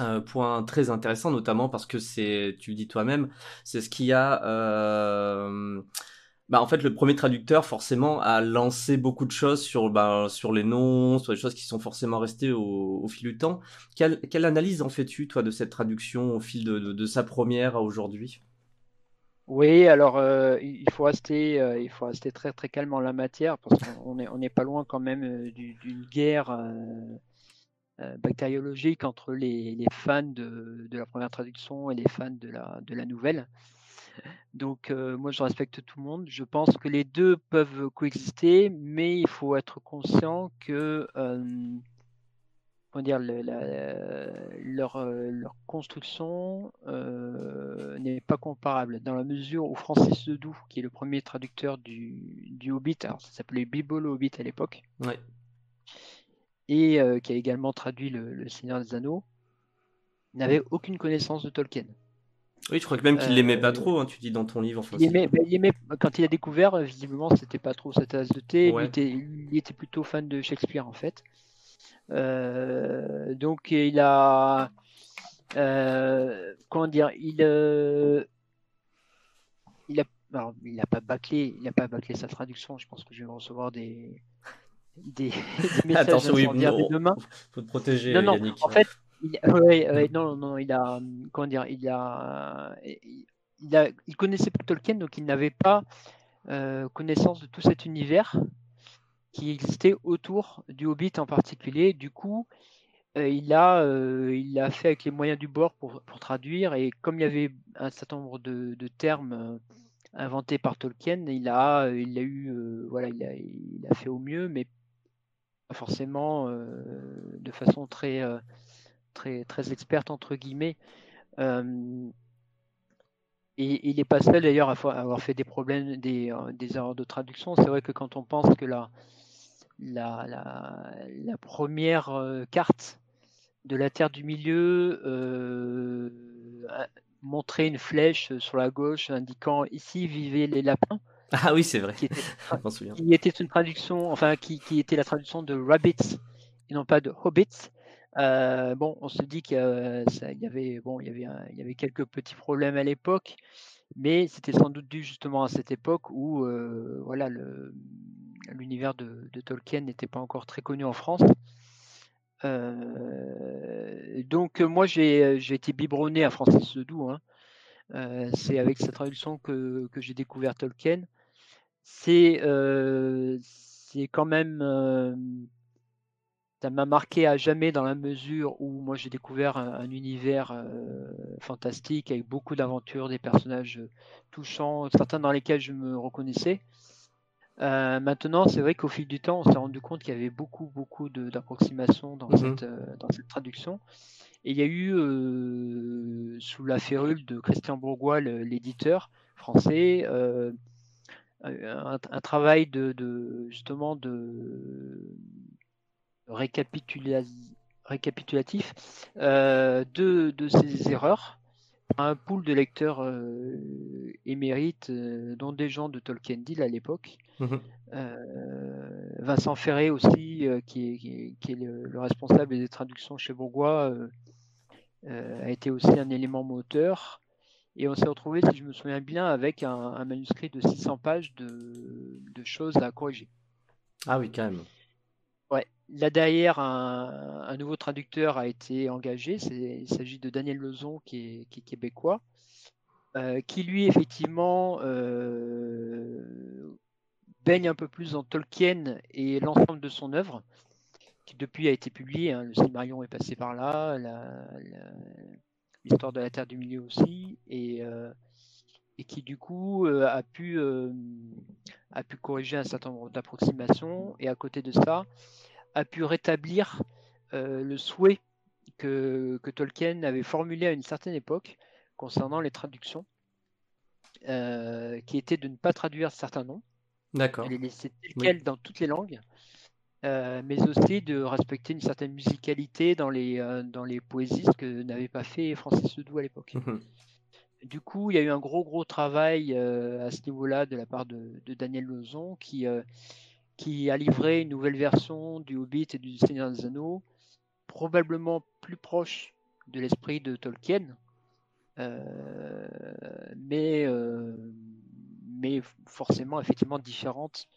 Euh, point très intéressant, notamment parce que c'est, tu le dis toi-même, c'est ce qui a. Euh, bah, en fait, le premier traducteur, forcément, a lancé beaucoup de choses sur, bah, sur les noms, sur les choses qui sont forcément restées au, fil du temps. Quelle, quelle analyse en fais-tu, toi, de cette traduction au fil de, de, sa première à aujourd'hui? Oui, alors euh, il faut rester, il faut rester très très calme en la matière parce qu'on n'est on est pas loin quand même d'une guerre euh, bactériologique entre les, fans de, la première traduction et les fans de la, nouvelle. Donc euh, moi je respecte tout le monde. Je pense que les deux peuvent coexister, mais il faut être conscient que euh, dire, leur, construction n'est pas comparable dans la mesure où Francis Ledoux, qui est le premier traducteur du, Hobbit, alors ça s'appelait Bible Hobbit à l'époque, et euh, qui a également traduit le, Seigneur des Anneaux, n'avait aucune connaissance de Tolkien. Oui, je crois que même qu'il l'aimait pas euh, trop, hein, tu dis dans ton livre. il, aimait, ben, il, aimait, quand il a découvert, euh, visiblement, c'était pas trop sa tasse de thé. Il, était, il, était, plutôt fan de Shakespeare, en fait. donc, il a. comment dire Il. il a. il n'a pas bâclé, il a pas bâclé sa traduction. Je pense que je vais recevoir des, des, messages Attention, oui, demain. Faut te protéger, non, non, Yannick. En fait, il, ouais, non, non, il a, comment dire, il a, il a, il connaissait pas Tolkien, donc il n'avait pas euh, connaissance de tout cet univers qui existait autour du Hobbit en particulier. Du coup, euh, il a, euh, il a fait avec les moyens du bord pour, pour, traduire, et comme il y avait un certain nombre de, de termes inventés par Tolkien, il a, il a eu, voilà, il a, il a fait au mieux, mais forcément euh, de façon très, euh, très, très experte, entre guillemets. Euh, et il n'est pas seul d'ailleurs à avoir fait des problèmes, des, des erreurs de traduction. C'est vrai que quand on pense que la, la, la, première carte de la Terre du Milieu montrait une flèche sur la gauche indiquant ici vivaient les lapins. Ah oui, c'est vrai. Qui était, une traduction, enfin, qui, était la traduction de Rabbits et non pas de Hobbits. Euh, bon, on se dit qu'il y avait, bon, il y avait, il y avait quelques petits problèmes à l'époque, Mais c'était sans doute dû justement à cette époque où voilà, l'univers de, de, Tolkien n'était pas encore très connu en France. donc moi j'ai été biberonné à Francis Ledoux. Hein. c'est avec sa traduction que, que j'ai découvert Tolkien. C'est c'est quand même ça m'a marqué à jamais dans la mesure où moi j'ai découvert un, univers euh, fantastique avec beaucoup d'aventures, des personnages euh, touchants, certains dans lesquels je me reconnaissais. Euh, maintenant, c'est vrai qu'au fil du temps, on s'est rendu compte qu'il y avait beaucoup, beaucoup d'approximations dans, mmh cette, dans cette traduction. Et il y a eu, sous la férule de Christian Bourgois, l'éditeur français, un, travail de, de, justement de récapitulatif euh, de, de, ces erreurs un pool de lecteurs euh, émérites, euh, dont des gens de Tolkien Deal à l'époque. Mhm. Vincent Ferré aussi, qui est, qui est, le, responsable des traductions chez Bourgois, a été aussi un élément moteur. Et on s'est retrouvé, si je me souviens bien, avec un, un manuscrit de 600 pages de, de, choses à corriger. Ah oui, quand même. Là derrière, un, nouveau traducteur a été engagé. Il s'agit de Daniel Lezon, qui est, québécois, euh, qui lui, effectivement, euh, baigne un peu plus dans Tolkien et l'ensemble de son œuvre, qui depuis a été publié. Hein. le Silmarillion est passé par là, l'histoire de la Terre du Milieu aussi, et, euh, et qui du coup a pu, a pu corriger un certain nombre d'approximations. Et à côté de ça, a pu rétablir euh, le souhait que, Tolkien avait formulé à une certaine époque concernant les traductions, euh, qui était de ne pas traduire certains noms, D'accord. les laisser tel dans toutes les langues, euh, mais aussi de respecter une certaine musicalité dans les, dans les poésies, ce que n'avait pas fait Francis Ledoux à l'époque. Mhm. Du coup, il y a eu un gros gros travail à ce niveau-là de la part de, de Daniel Lozon qui, qui a livré une nouvelle version du Hobbit et du Seigneur des Anneaux, probablement plus proche de l'esprit de Tolkien, euh, mais, euh, mais forcément effectivement différente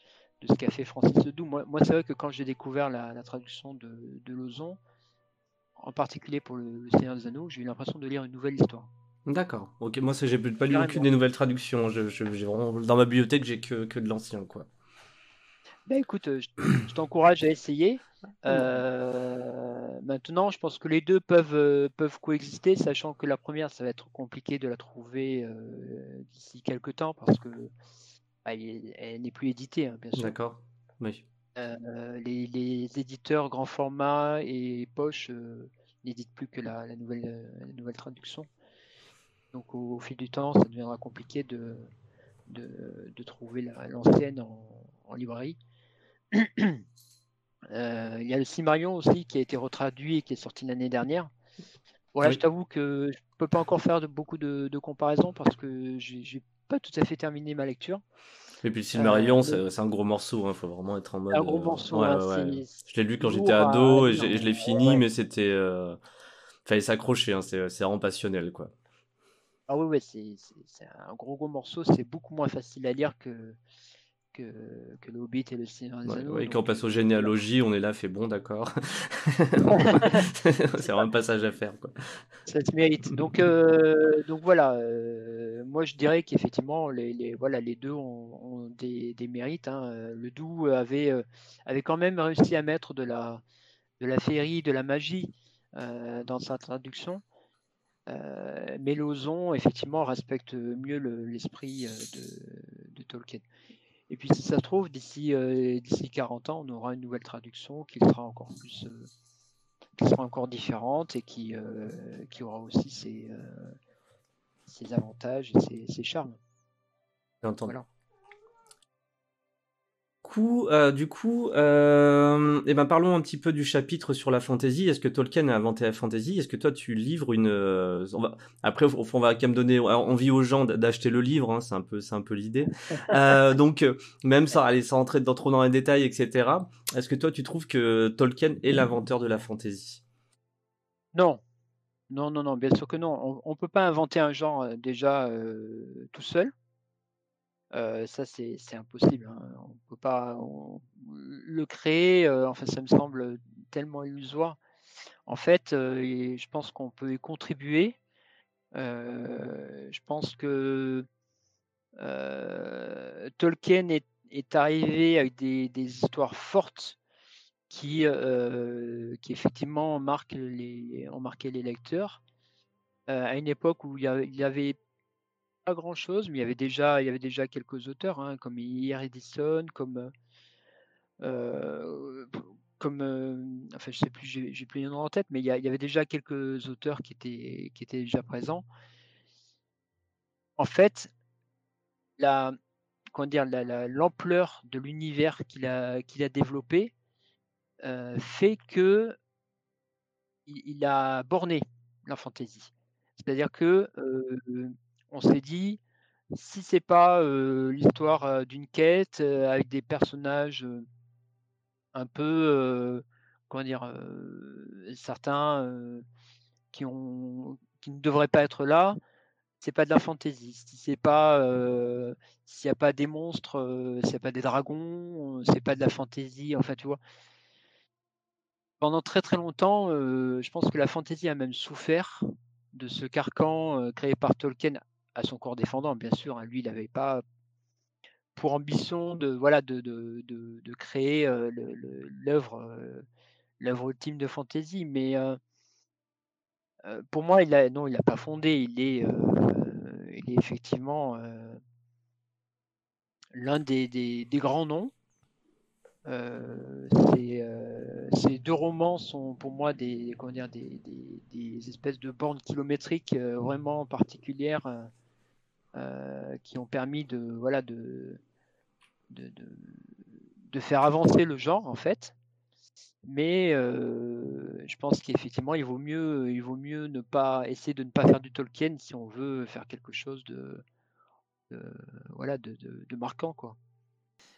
de ce qu'a fait Francis Ledoux. Moi, moi c'est vrai que quand j'ai découvert la, traduction de, de Lozon, en particulier pour le, Seigneur des Anneaux, j'ai eu l'impression de lire une nouvelle histoire. D'accord. Ok. Moi, j'ai pas lu aucune des nouvelles traductions. Je, vraiment dans ma bibliothèque, j'ai que, que de l'ancien, quoi. Ben écoute, euh, je, t'encourage à essayer. Euh, maintenant, je pense que les deux peuvent, euh, peuvent coexister, sachant que la première, ça va être compliqué de la trouver d'ici quelques temps parce que bah, elle, n'est plus éditée, hein, bien sûr. D'accord. Oui. les, éditeurs grand format et poche n'éditent plus que la, nouvelle, nouvelle traduction. Donc au, fil du temps, ça deviendra compliqué de, de, trouver l'ancienne en, en librairie. Euh, il y a le Simarion aussi qui a été retraduit et qui est sorti l'année dernière. Voilà, je t'avoue que je peux pas encore faire de, beaucoup de, comparaisons parce que j'ai pas tout à fait terminé ma lecture. Et puis le Silmarillion, euh, c'est un gros morceau, il hein, faut vraiment être en mode. Un gros euh, morceau, hein, Je l'ai lu quand j'étais ado et je l'ai fini, mais c'était. Euh... Fallait s'accrocher, hein, c'est vraiment passionnel, quoi. Ah oui, ouais, c'est un gros gros morceau, c'est beaucoup moins facile à lire que, que, que, le Hobbit et le Seigneur des Anneaux. quand on passe aux généalogies, on est là, fait bon, d'accord. c'est vraiment un passage à faire. Quoi. Ça se mérite. Donc, euh, donc voilà, euh, moi je dirais qu'effectivement, les, les, voilà, les deux ont, des, des, mérites. Hein. Le Doux avait, euh, avait quand même réussi à mettre de la, de la féerie, de la magie dans sa traduction. mais Lozon, effectivement, respecte mieux l'esprit de, de Tolkien. Et puis si ça se trouve, d'ici euh, d'ici 40 ans, on aura une nouvelle traduction qui sera encore plus euh, qui sera encore différente et qui, euh, qui aura aussi ses, ses avantages et ses, charmes. Voilà coup, euh, du coup, euh, eh ben parlons un petit peu du chapitre sur la fantasy. Est-ce que Tolkien a inventé la fantasy Est-ce que toi tu livres une euh, on va... Après, on va quand même donner envie aux gens d'acheter le livre. Hein, c'est un peu, c'est un peu l'idée. euh, donc, même sans aller sans entrer dans, trop dans les détails, etc. Est-ce que toi tu trouves que Tolkien est l'inventeur de la fantasy Non, Non, non, non, bien sûr que non. On ne peut pas inventer un genre déjà tout seul. Ça, c'est impossible. Hein. On peut pas le créer. enfin, ça me semble tellement illusoire. En fait, je pense qu'on peut y contribuer. je pense que Tolkien est, arrivé avec des, histoires fortes qui, qui effectivement marquent les, ont marqué les lecteurs. à une époque où il y avait pas grand chose, mais il y avait déjà, il y avait déjà quelques auteurs, hein, comme I.R. Edison, comme comme, euh, enfin je sais plus, j'ai plus les noms en tête, mais il y, avait déjà quelques auteurs qui étaient, qui étaient déjà présents. En fait, la, comment dire, l'ampleur de l'univers qu'il a, qu'il a développé euh, fait que il, a borné la fantaisie. C'est-à-dire que euh, on s'est dit, si c'est pas l'histoire d'une quête avec des personnages un peu, comment dire, certains qui, ne devraient pas être là, c'est pas de la fantaisie. Si c'est pas, s'il n'y a pas des monstres, s'il n'y a pas des dragons, c'est pas de la fantaisie. Enfin, tu vois. Pendant très très longtemps, je pense que la fantaisie a même souffert de ce carcan créé par Tolkien à son corps défendant, bien sûr. Hein. lui, il n'avait pas pour ambition de voilà de, de, créer l'œuvre l'œuvre ultime de fantasy mais pour moi il a non il n'a pas fondé il est il est effectivement l'un des, grands noms ces, deux romans sont pour moi des comment dire des, espèces de bornes kilométriques vraiment particulières qui ont permis de, voilà, de, de, de, faire avancer le genre en fait. Mais euh, je pense qu'effectivement, il vaut mieux, il vaut mieux ne pas essayer de ne pas faire du Tolkien si on veut faire quelque chose de, voilà, de, de, marquant quoi.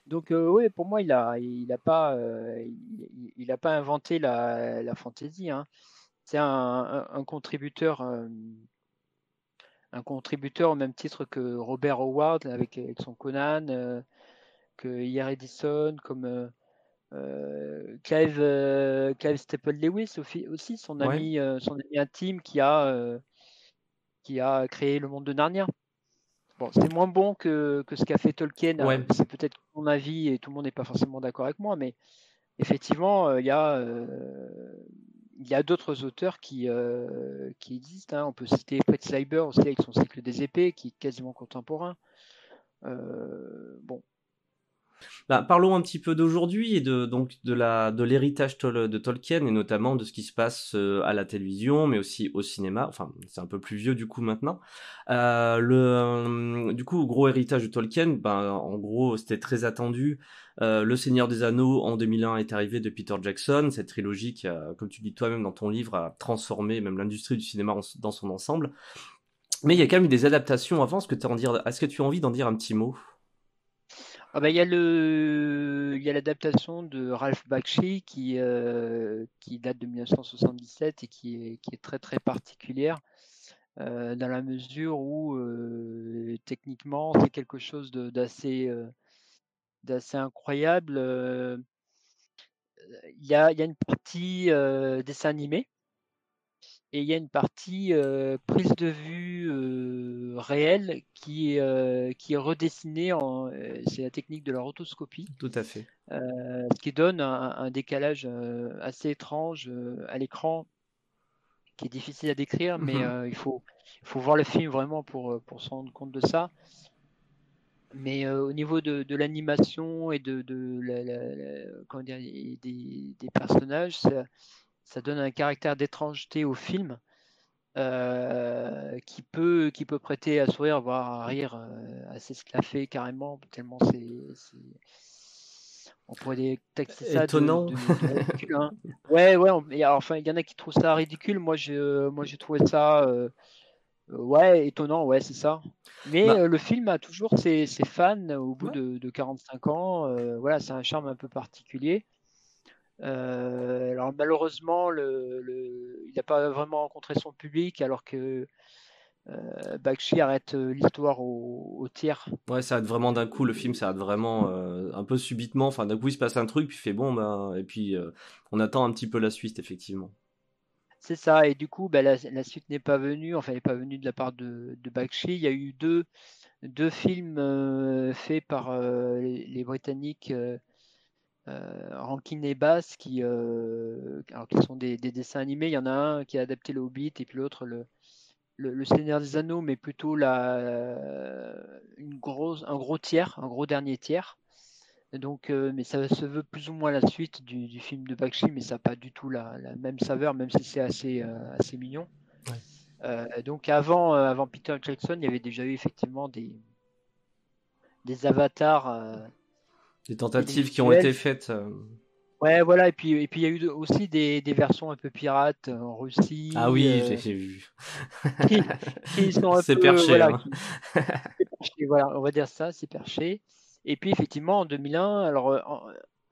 Donc euh, oui, pour moi, il a, il a pas, il, a pas inventé la, la fantaisie. Hein. C'est un, contributeur un contributeur au même titre que Robert Howard avec, son Conan, euh, que hier Edison, comme euh, euh, Clive, euh, Staple Lewis aussi, son ami, son ami intime qui a, qui a créé le monde de Narnia. Bon, c'est moins bon que, que ce qu'a fait Tolkien. C'est peut-être mon avis et tout le monde n'est pas forcément d'accord avec moi, mais effectivement, il y a il y a d'autres auteurs qui, euh, existent. Hein. On peut citer Fred Sliber aussi avec son cycle des épées, qui est quasiment contemporain. Euh, bon. Bah, parlons un petit peu d'aujourd'hui et de donc de la de l'héritage de Tolkien et notamment de ce qui se passe euh, à la télévision, mais aussi au cinéma. Enfin, c'est un peu plus vieux du coup maintenant. le du coup gros héritage de Tolkien, ben en gros c'était très attendu. Euh, le Seigneur des Anneaux en 2001 est arrivé de Peter Jackson, cette trilogie qui, comme tu dis toi-même dans ton livre, a transformé même l'industrie du cinéma dans son ensemble. Mais il y a quand même eu des adaptations avant. Que, est-ce que tu as envie d'en dire un petit mot? Ah bah, il y a le, y a l'adaptation de Ralph Bakshi qui, euh, qui date de 1977 et qui est, qui est très très particulière euh, dans la mesure où techniquement c'est quelque chose d'assez d'assez incroyable. Il y a, y, a, une partie dessin animé et il y a une partie prise de vue réelle qui, qui est redessinée en c'est la technique de la rotoscopie. Tout à fait. ce qui donne un, décalage assez étrange à l'écran qui est difficile à décrire, mais mmh il faut, faut voir le film vraiment pour, pour se rendre compte de ça. Mais euh, au niveau de, de l'animation et de, de la, la, dire, des, des, personnages, ça, ça, donne un caractère d'étrangeté au film euh, qui, peut, qui peut prêter à sourire, voire à rire, euh, à s'esclaffer carrément, tellement c'est. On pourrait taxer ça Étonnant. De, ridicule. Hein. Ouais, ouais. enfin, il y en a qui trouvent ça ridicule. Moi, j'ai, moi, j'ai trouvé ça. Euh, ouais, étonnant, ouais, c'est ça. Mais bah euh, le film a toujours ses, fans au bout de, 45 ans. Euh, voilà, c'est un charme un peu particulier. Alors malheureusement, le, il n'a pas vraiment rencontré son public, alors que euh, Bakshi arrête l'histoire au, tiers. Ouais, ça arrête vraiment d'un coup. Le film, ça arrête vraiment un peu subitement. Enfin, d'un coup, il se passe un truc, puis il fait bon, ben, et puis on attend un petit peu la suite, effectivement. C'est ça, et du coup, bah, la, suite n'est pas venue, enfin, elle n'est pas venue de la part de, de Bakshi. Il y a eu deux, deux films euh, faits par euh, les, Britanniques euh, Rankin et Bass, qui, alors, qui sont des, dessins animés. Il y en a un qui a adapté le Hobbit, et puis l'autre, le, le, Seigneur des Anneaux, mais plutôt la, une grosse, un gros tiers, un gros dernier tiers. Donc, euh, mais ça se veut plus ou moins la suite du, film de Bakshi, mais ça n'a pas du tout la, même saveur, même si c'est assez, euh, assez mignon. Euh, donc avant, avant Peter Jackson, il y avait déjà eu effectivement des, des avatars. Des tentatives qui ont été faites. Ouais, voilà, et puis et puis il y a eu aussi des, des versions un peu pirates en Russie. Ah oui, j'ai vu. c'est perché. Voilà, hein. perché, voilà, on va dire ça, c'est perché. Et puis effectivement en 2001, alors euh,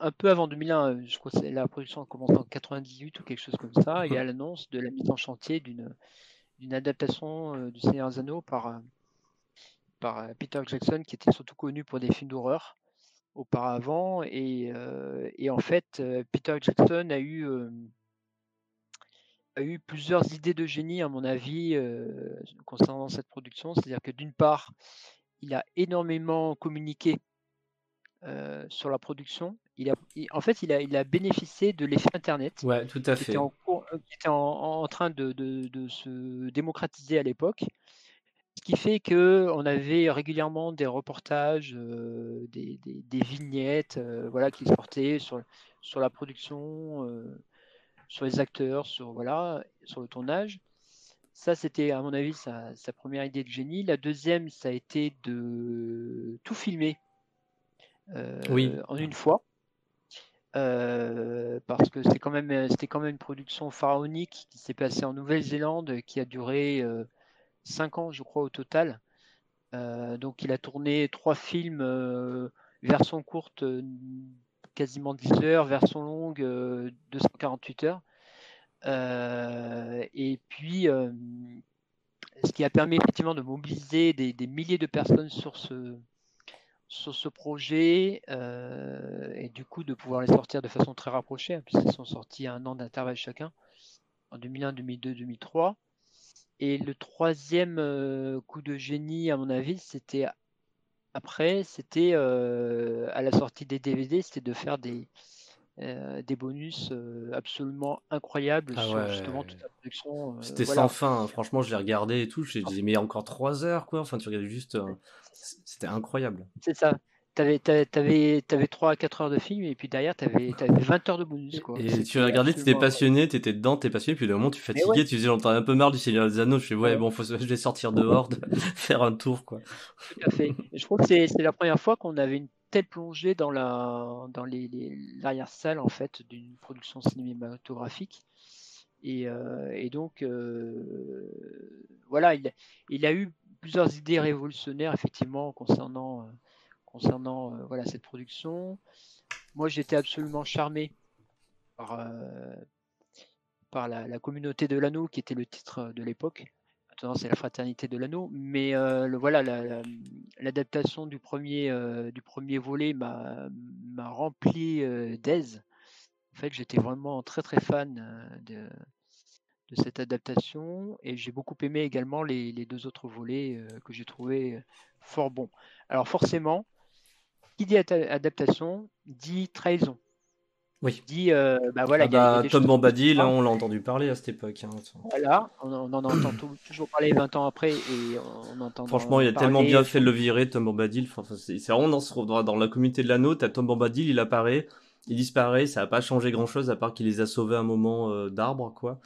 un peu avant 2001, euh, je crois que la production a commencé en 98 ou quelque chose comme ça, il y a l'annonce de la mise en chantier d'une d'une adaptation euh, du Seigneur des Anneaux par, par Peter Jackson, qui était surtout connu pour des films d'horreur auparavant. Et, et, en fait, Peter Jackson a eu, a eu plusieurs idées de génie, à mon avis, concernant cette production. C'est-à-dire que d'une part, il a énormément communiqué euh, sur la production. Il a, en fait, il a, il a bénéficié de l'effet Internet. Ouais, tout à fait. Qui était en, qui était en, train de, de, de, se démocratiser à l'époque. Ce qui fait que on avait régulièrement des reportages, euh, des, des, des, vignettes, euh, voilà, qui sortaient sur, sur la production, sur les acteurs, sur voilà, sur le tournage. Ça, c'était à mon avis sa, sa, première idée de génie. La deuxième, ça a été de tout filmer oui. En une fois. Euh, parce que c'était quand même c'était quand même une production pharaonique qui s'est passée en Nouvelle-Zélande qui a duré 5 euh, ans je crois au total donc il a tourné trois films version courte quasiment 10 heures version longue 248 heures et puis ce qui a permis effectivement de mobiliser des, milliers de personnes sur ce sur ce projet euh, et du coup de pouvoir les sortir de façon très rapprochée, hein, puisqu'ils sont sortis à un an d'intervalle chacun, en 2001, 2002, 2003. Et le troisième euh, coup de génie, à mon avis, c'était après, c'était euh, à la sortie des DVD, c'était de faire des, des bonus absolument incroyables ah sur justement toute la production. C'était sans fin, hein. franchement, je l'ai regardé et tout, je disais, mais encore trois heures, quoi. Enfin, tu regardais juste. C'était incroyable. C'est ça. T'avais, avais, avais 3 à 4 heures de film et puis derrière t'avais, avais 20 heures de bonus. Quoi. Et tu regardais, tu étais passionné, tu étais dedans, tu passionné, puis le moment tu fatiguais, tu disais j'en un peu marre du Seigneur des Anneaux, je fais ouais, bon, faut, je vais sortir dehors, faire un tour. quoi. Tout à fait. Je crois que c'est, la première fois qu'on avait une telle plongée dans, la, dans les, l'arrière-salle en fait d'une production cinématographique. Et, euh, et donc, euh, voilà, il, il a eu plusieurs idées révolutionnaires effectivement concernant, euh, concernant euh, voilà, cette production. Moi j'étais absolument charmé par, euh, par la, communauté de l'anneau qui était le titre de l'époque. Maintenant c'est la fraternité de l'anneau, mais le, voilà l'adaptation du premier du premier volet m'a rempli d'aise. En fait, j'étais vraiment très très fan de, de cette adaptation et j'ai beaucoup aimé également les, deux autres volets euh, que j'ai trouvé euh, fort bons. Alors forcément, qui dit adaptation dit trahison. Oui. Dit, euh, bah voilà, ah bah, Tom Bombadil, on l'a entendu parler à cette époque. Hein, voilà, on, en entend toujours parler 20 ans après et on entend. Franchement, il a tellement bien fait de le virer, Tom Bombadil. Enfin, c'est vraiment dans, dans, dans, la communauté de l'anneau, t'as Tom Bombadil, il apparaît, il disparaît, ça n'a pas changé grand chose à part qu'il les a sauvés un moment d'arbre, quoi.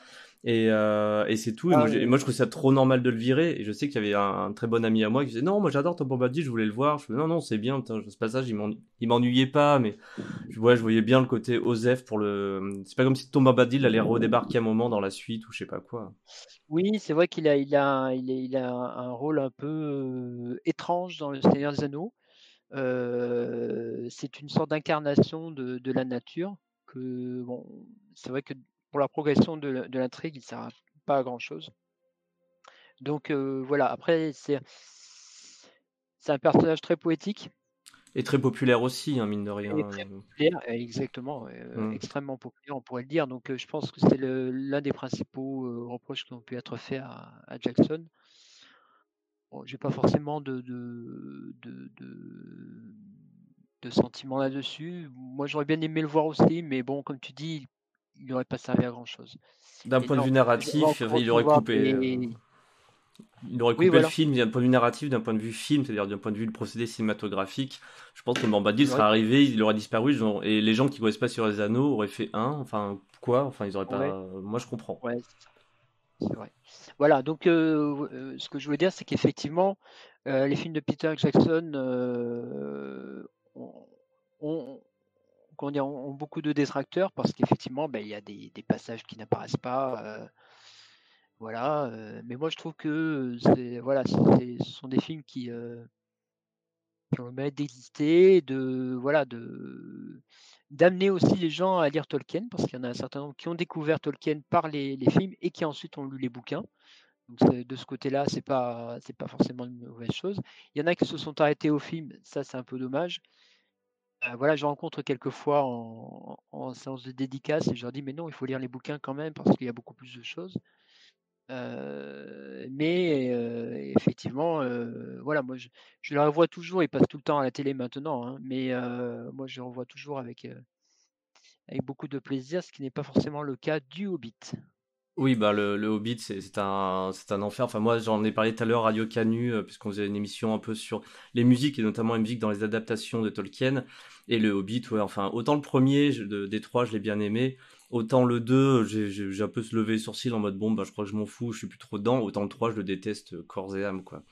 Et, euh, et c'est tout. Et moi, ah moi, je trouve ça trop normal de le virer. Et je sais qu'il y avait un, très bon ami à moi qui disait Non, moi j'adore Tom Bombadil, je voulais le voir. Je Non, non, c'est bien, ce passage, il m'ennuyait pas, mais je, ouais, je voyais bien le côté Osef pour le. C'est pas comme si Tom Bombadil allait redébarquer un moment dans la suite ou je sais pas quoi. Oui, c'est vrai qu'il a, il a, il a, il a un rôle un peu euh, étrange dans le Seigneur des Anneaux. Euh, c'est une sorte d'incarnation de, de, la nature que bon, c'est vrai que pour la progression de, l'intrigue, il ne sert pas à grand chose. Donc voilà, après, c'est un personnage très poétique. Et très populaire aussi, hein, mine de rien. très populaire, exactement, mmh. extrêmement populaire, on pourrait le dire. Donc je pense que c'est l'un des principaux reproches qui ont pu être faits à, Jackson. Bon, j'ai pas forcément de, de, de, sentiments là-dessus. Moi, j'aurais bien aimé le voir aussi, mais bon, comme tu dis, il n'aurait pas servi à grand chose. D'un point de vue narratif, il aurait coupé. Il aurait coupé le film d'un point de vue narratif, d'un point de vue film, c'est-à-dire d'un point de vue le procédé cinématographique. Je pense que Bambadil serait arrivé, il aurait disparu, et les gens qui connaissent pas sur les anneaux auraient fait un, enfin quoi, enfin ils auraient pas. Moi je comprends. Ouais, c'est vrai. Voilà, donc euh, euh, ce que je veux dire, c'est qu'effectivement, euh, les films de Peter Jackson ont, ont, beaucoup de détracteurs parce qu'effectivement, ben, il y a des, passages qui n'apparaissent pas. Voilà, mais moi je trouve que voilà, ce sont des films qui, qui ont le mérite d'exister, de voilà, de d'amener aussi les gens à lire Tolkien, parce qu'il y en a un certain nombre qui ont découvert Tolkien par les, les films et qui ensuite ont lu les bouquins. Donc de ce côté-là, c'est pas c'est pas forcément une mauvaise chose. Il y en a qui se sont arrêtés au film, ça c'est un peu dommage. Voilà, je rencontre quelquefois en, en séance de dédicace et je leur dis mais non, il faut lire les bouquins quand même parce qu'il y a beaucoup plus de choses mais effectivement, voilà, moi je, je, la revois toujours. Il passe tout le temps à la télé maintenant, hein, mais moi je le revois toujours avec, avec beaucoup de plaisir, ce qui n'est pas forcément le cas du Hobbit. Oui, bah le, le Hobbit, c'est un, un enfer. Enfin, moi, j'en ai parlé tout à l'heure, Radio Canu, puisqu'on faisait une émission un peu sur les musiques, et notamment les musiques dans les adaptations de Tolkien. Et le Hobbit, ouais, enfin, autant le premier de, des trois, je l'ai bien aimé. Autant le 2, j'ai un peu se levé les sourcils en mode bon, bah, je crois que je m'en fous, je suis plus trop dedans. Autant le 3, je le déteste corps et âme, quoi.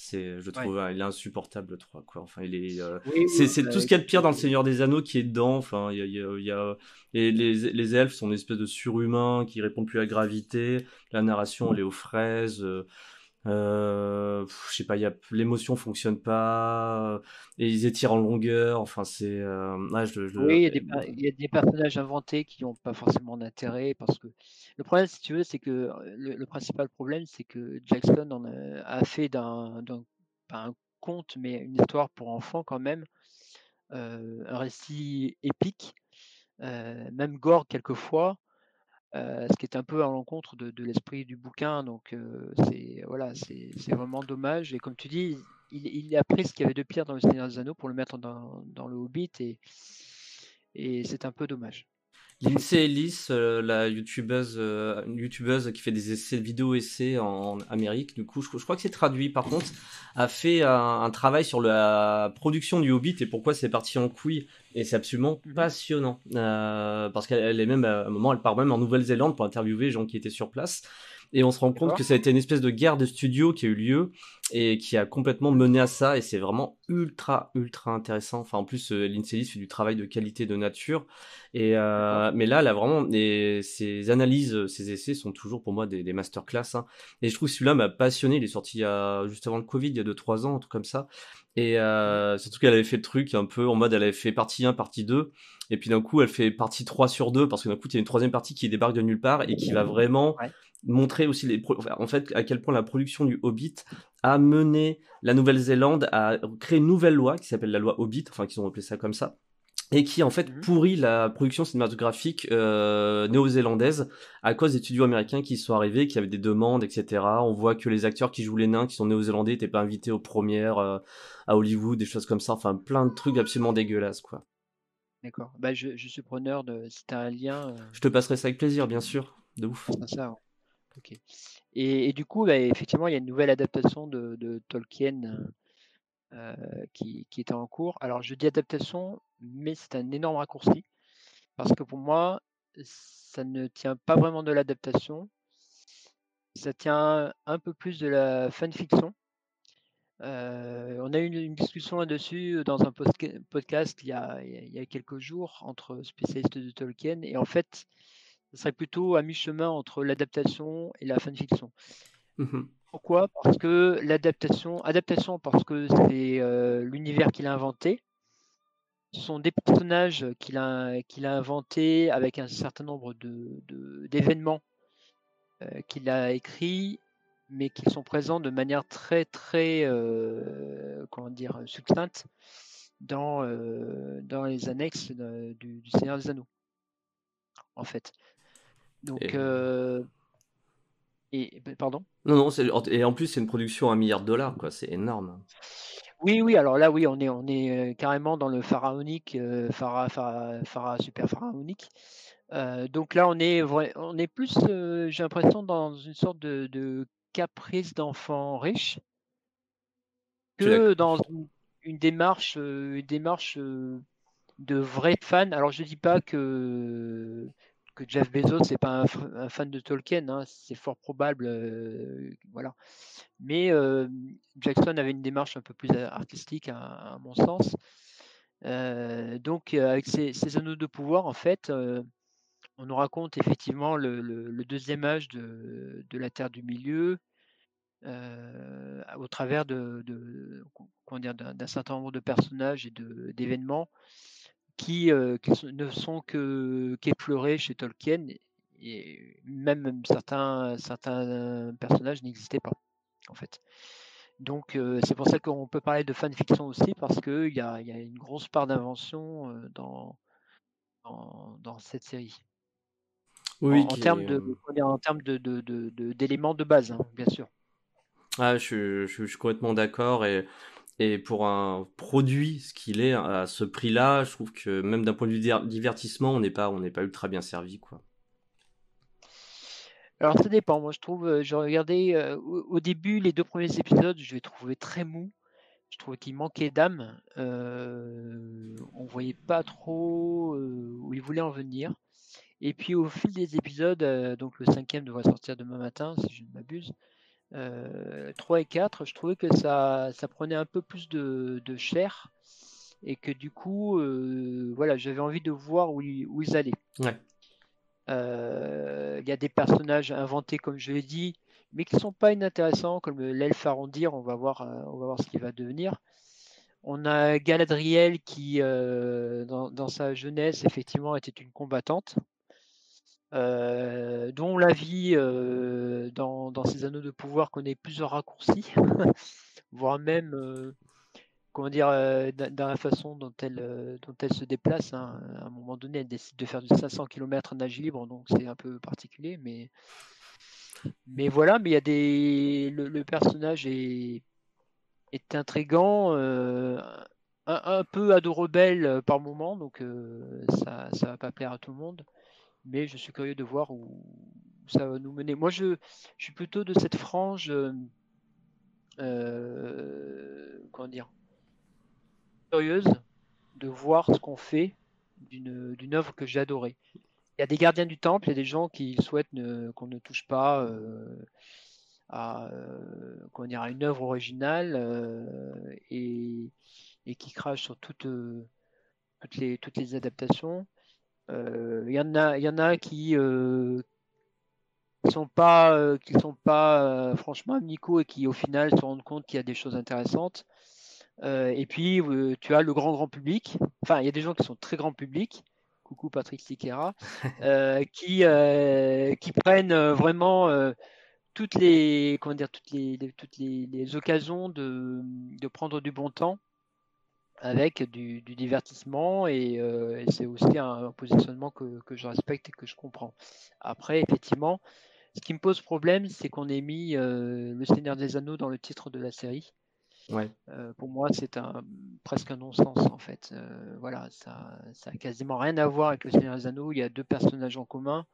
C'est, je trouve, il est insupportable le 3, quoi. Enfin, il est, euh, c'est, tout ce qu'il y a de pire dans le Seigneur des Anneaux qui est dedans. Enfin, il y a, y a, les, les, elfes sont une espèce de surhumains qui répondent plus à la gravité. La narration, elle est aux fraises. Euh, euh, je sais pas, y a, l'émotion fonctionne pas, et ils étirent en longueur, enfin c'est... Euh, oui, il y, a des personnages inventés qui n'ont pas forcément d'intérêt, parce que le problème, si tu veux, c'est que le, principal problème, c'est que Jackson en a, fait d'un, pas un conte, mais une histoire pour enfants quand même, euh, un récit épique, même gore quelquefois, ce qui est un peu à l'encontre de, l'esprit du bouquin. Donc c'est voilà, c'est vraiment dommage. Et comme tu dis, il, a pris ce qu'il y avait de pire dans le Seigneur des Anneaux pour le mettre dans, le Hobbit et c'est un peu dommage. Lindsay Ellis, euh, la youtubeuse, euh, youtubeuse qui fait des essais, vidéos essais en, Amérique, du coup, je, crois que c'est traduit par contre, a fait un, travail sur la production du Hobbit et pourquoi c'est parti en couille. Et c'est absolument mhm. passionnant. Euh, parce qu'elle est même, à un moment, elle part même en Nouvelle-Zélande pour interviewer les gens qui étaient sur place. Et on se rend compte que ça a été une espèce de guerre de studio qui a eu lieu et qui a complètement mené à ça. Et c'est vraiment ultra, ultra intéressant. Enfin, en plus, euh, Lindsay fait du travail de qualité de nature. Et, euh, mais là, là, vraiment, ses analyses, ses essais sont toujours pour moi des, des masterclass. Hein. Et je trouve que celui-là m'a passionné. Il est sorti juste avant le Covid, il y a 2-3 ans, un truc comme ça. Et euh, surtout qu'elle avait fait le truc un peu en mode, elle avait fait partie 1, partie 2. Et puis d'un coup, elle fait partie 3 sur 2 parce que d'un coup, il y a une troisième partie qui débarque de nulle part et qui va vraiment montrer aussi les en fait à quel point la production du Hobbit a mené la Nouvelle-Zélande à créer une nouvelle loi qui s'appelle la loi Hobbit, enfin qu'ils ont appelé ça comme ça, et qui en fait mhm. pourrit la production cinématographique euh, néo-zélandaise à cause des studios américains qui sont arrivés, qui avaient des demandes, etc. On voit que les acteurs qui jouent les nains, qui sont néo-zélandais, n'étaient pas invités aux premières euh, à Hollywood, des choses comme ça, enfin plein de trucs absolument dégueulasses quoi. D'accord. Bah, je, suis preneur de si t'as un lien. Euh, je te passerai ça avec plaisir, bien sûr. De ouf. Ça, et, du coup, bah, effectivement, il y a une nouvelle adaptation de, Tolkien euh, qui, était en cours. Alors, je dis adaptation, mais c'est un énorme raccourci parce que pour moi, ça ne tient pas vraiment de l'adaptation. Ça tient un peu plus de la fanfiction. Euh, on a eu une, discussion là-dessus dans un podcast il y, a, il y, a, quelques jours entre spécialistes de Tolkien et en fait, ce serait plutôt à mi-chemin entre l'adaptation et la fanfiction. Mmh Pourquoi? Parce que l'adaptation, adaptation parce que c'est euh, l'univers qu'il a inventé, ce sont des personnages qu'il a, qu'il a inventés avec un certain nombre de, d'événements qu'il a écrits, mais qui sont présents de manière très très comment dire succincte dans, dans les annexes du, du, Seigneur des Anneaux. En fait. Donc et, pardon Non, non, et en plus, c'est une production à un milliard de dollars, quoi. C'est énorme. Oui, oui, alors là, oui, on est, on est carrément dans le pharaonique, euh, phara, super pharaonique. Euh, donc là, on est, on est plus, euh, j'ai l'impression, dans une sorte de, caprice d'enfant riche que dans une, démarche, une démarche de vrai fan. Alors, je dis pas que Jeff Bezos n'est pas un, fan de Tolkien, hein, c'est fort probable, euh. Mais Jackson avait une démarche un peu plus artistique, à, mon sens. Euh, donc, avec ces, anneaux de pouvoir, en fait, on nous raconte effectivement le, deuxième âge de, la Terre du Milieu, au travers d'un certain nombre de personnages et d'événements qui, euh, ne sont que qu'effleurés chez Tolkien et même certains, certains personnages n'existaient pas en fait. Donc euh, c'est pour ça qu'on peut parler de fanfiction aussi parce qu'il y a, y a une grosse part d'invention euh, dans, dans, cette série. Oui, en, termes de, en termes de, d'éléments de, base, hein, bien sûr. Ah, je, je, je, suis complètement d'accord et et pour un produit, ce qu'il est à ce prix-là, je trouve que même d'un point de vue divertissement, on n'est pas, on n'est pas ultra bien servi, quoi. Alors ça dépend. Moi, je trouve, euh, j'ai regardé euh, au, début les deux premiers épisodes, je les trouvais très mous. Je trouvais qu'il manquait d'âme. Euh, on voyait pas trop euh, où ils voulaient en venir. Et puis au fil des épisodes, donc le cinquième devrait sortir demain matin, si je ne m'abuse. 3 euh, et 4, je trouvais que ça, ça prenait un peu plus de, chair et que du coup, euh, voilà, j'avais envie de voir où, où ils allaient. Euh, il y a des personnages inventés, comme je l'ai dit, mais qui ne sont pas inintéressants, comme l'elfe Arondir, on va voir, on va voir ce qu'il va devenir. On a Galadriel qui, dans, dans, sa jeunesse, effectivement, était une combattante. Euh, dont la vie euh, dans, ces anneaux de pouvoir connaît plusieurs raccourcis, voire même, euh, comment dire, dans la façon dont elle, se déplace. Hein. À un moment donné, elle décide de faire du 500 km nage libre, donc c'est un peu particulier, mais, voilà, mais il y a des, le, personnage est, intrigant. Un, peu ado rebelle par moment, donc ça, ça va pas plaire à tout le monde mais je suis curieux de voir où ça va nous mener. Moi, je, suis plutôt de cette frange, euh, euh, comment dire, curieuse de voir ce qu'on fait d'une œuvre que j'ai adorée. Il y a des gardiens du temple, il y a des gens qui souhaitent qu'on ne touche pas euh, à, dire, à une œuvre originale et, qui crachent sur toutes les adaptations. Il euh, y en a, y en a qui euh, sont pas, euh, qui sont pas franchement amicaux et qui au final se rendent compte qu'il y a des choses intéressantes. et puis tu as le grand grand public. Enfin, il y a des gens qui sont très grand public. Coucou Patrick Siqueira, qui qui prennent vraiment toutes les comment dire toutes les, toutes les, occasions de, de, prendre du bon temps avec du, divertissement euh, et, c'est aussi un, positionnement que, je respecte et que je comprends. Après, effectivement, ce qui me pose problème, c'est qu'on ait mis euh, Le Seigneur des Anneaux dans le titre de la série. Ouais. Euh, pour moi, c'est un, presque un non-sens en fait. voilà, ça, ça a quasiment rien à voir avec Le Seigneur des Anneaux. Il y a deux personnages en commun,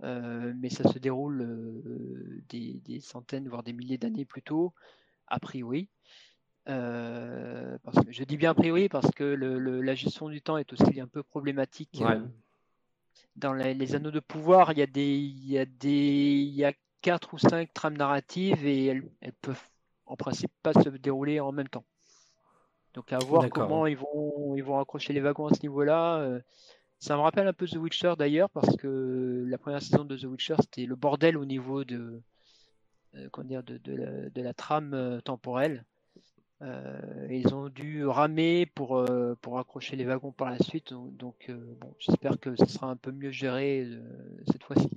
mais ça se déroule des, des, centaines, voire des milliers d'années plus tôt, a priori. Euh, parce que, je dis bien a priori parce que la gestion du temps est aussi un peu problématique. Euh, dans les, anneaux de pouvoir, il y a des, il y a des, il y a quatre ou cinq trames narratives et elles, elles peuvent en principe pas se dérouler en même temps. Donc à voir comment ils vont, ils vont accrocher les wagons à ce niveau-là. Euh, ça me rappelle un peu The Witcher d'ailleurs parce que la première saison de The Witcher c'était le bordel au niveau de, comment dire, de, de, la, de la trame temporelle. Ils ont dû ramer pour, pour accrocher les wagons par la suite. Donc, bon, j'espère que ce sera un peu mieux géré cette fois-ci.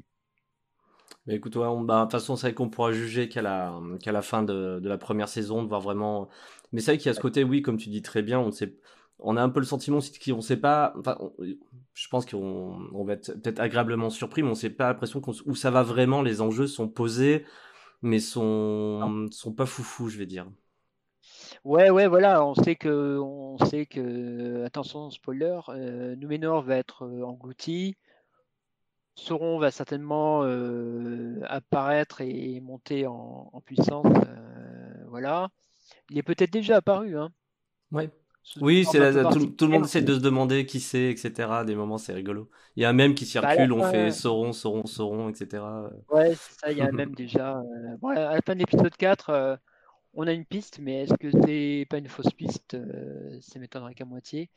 Mais écoute, bah, de toute façon, c'est vrai qu'on pourra juger qu'à la, qu'à la fin de, de, la première saison, de voir vraiment. Mais c'est vrai qu'il y a ce côté, oui, comme tu dis très bien, on sait on a un peu le sentiment qu'on ne sait pas. Enfin, je pense qu'on va être peut-être agréablement surpris, mais on ne sait pas l'impression où ça va vraiment. Les enjeux sont posés, mais sont sont pas foufou, je vais dire. Ouais, ouais, voilà. On sait que, on sait que, attention, spoiler, euh, Numenor va être euh, englouti. Sauron va certainement euh, apparaître et monter en, puissance. Euh, voilà. Il est peut-être déjà apparu. Hein. Ouais. Oui, c'est tout, le monde essaie de se demander qui c'est, etc. Des moments, c'est rigolo. Il y a un même qui bah, circule, on fait Sauron, Sauron, Sauron, etc. Ouais, c'est ça, il y a un même déjà. Euh, à la fin de l'épisode 4, euh, on a une piste, mais est-ce que c'est pas une fausse piste euh, Ça m'étonnerait qu'à moitié.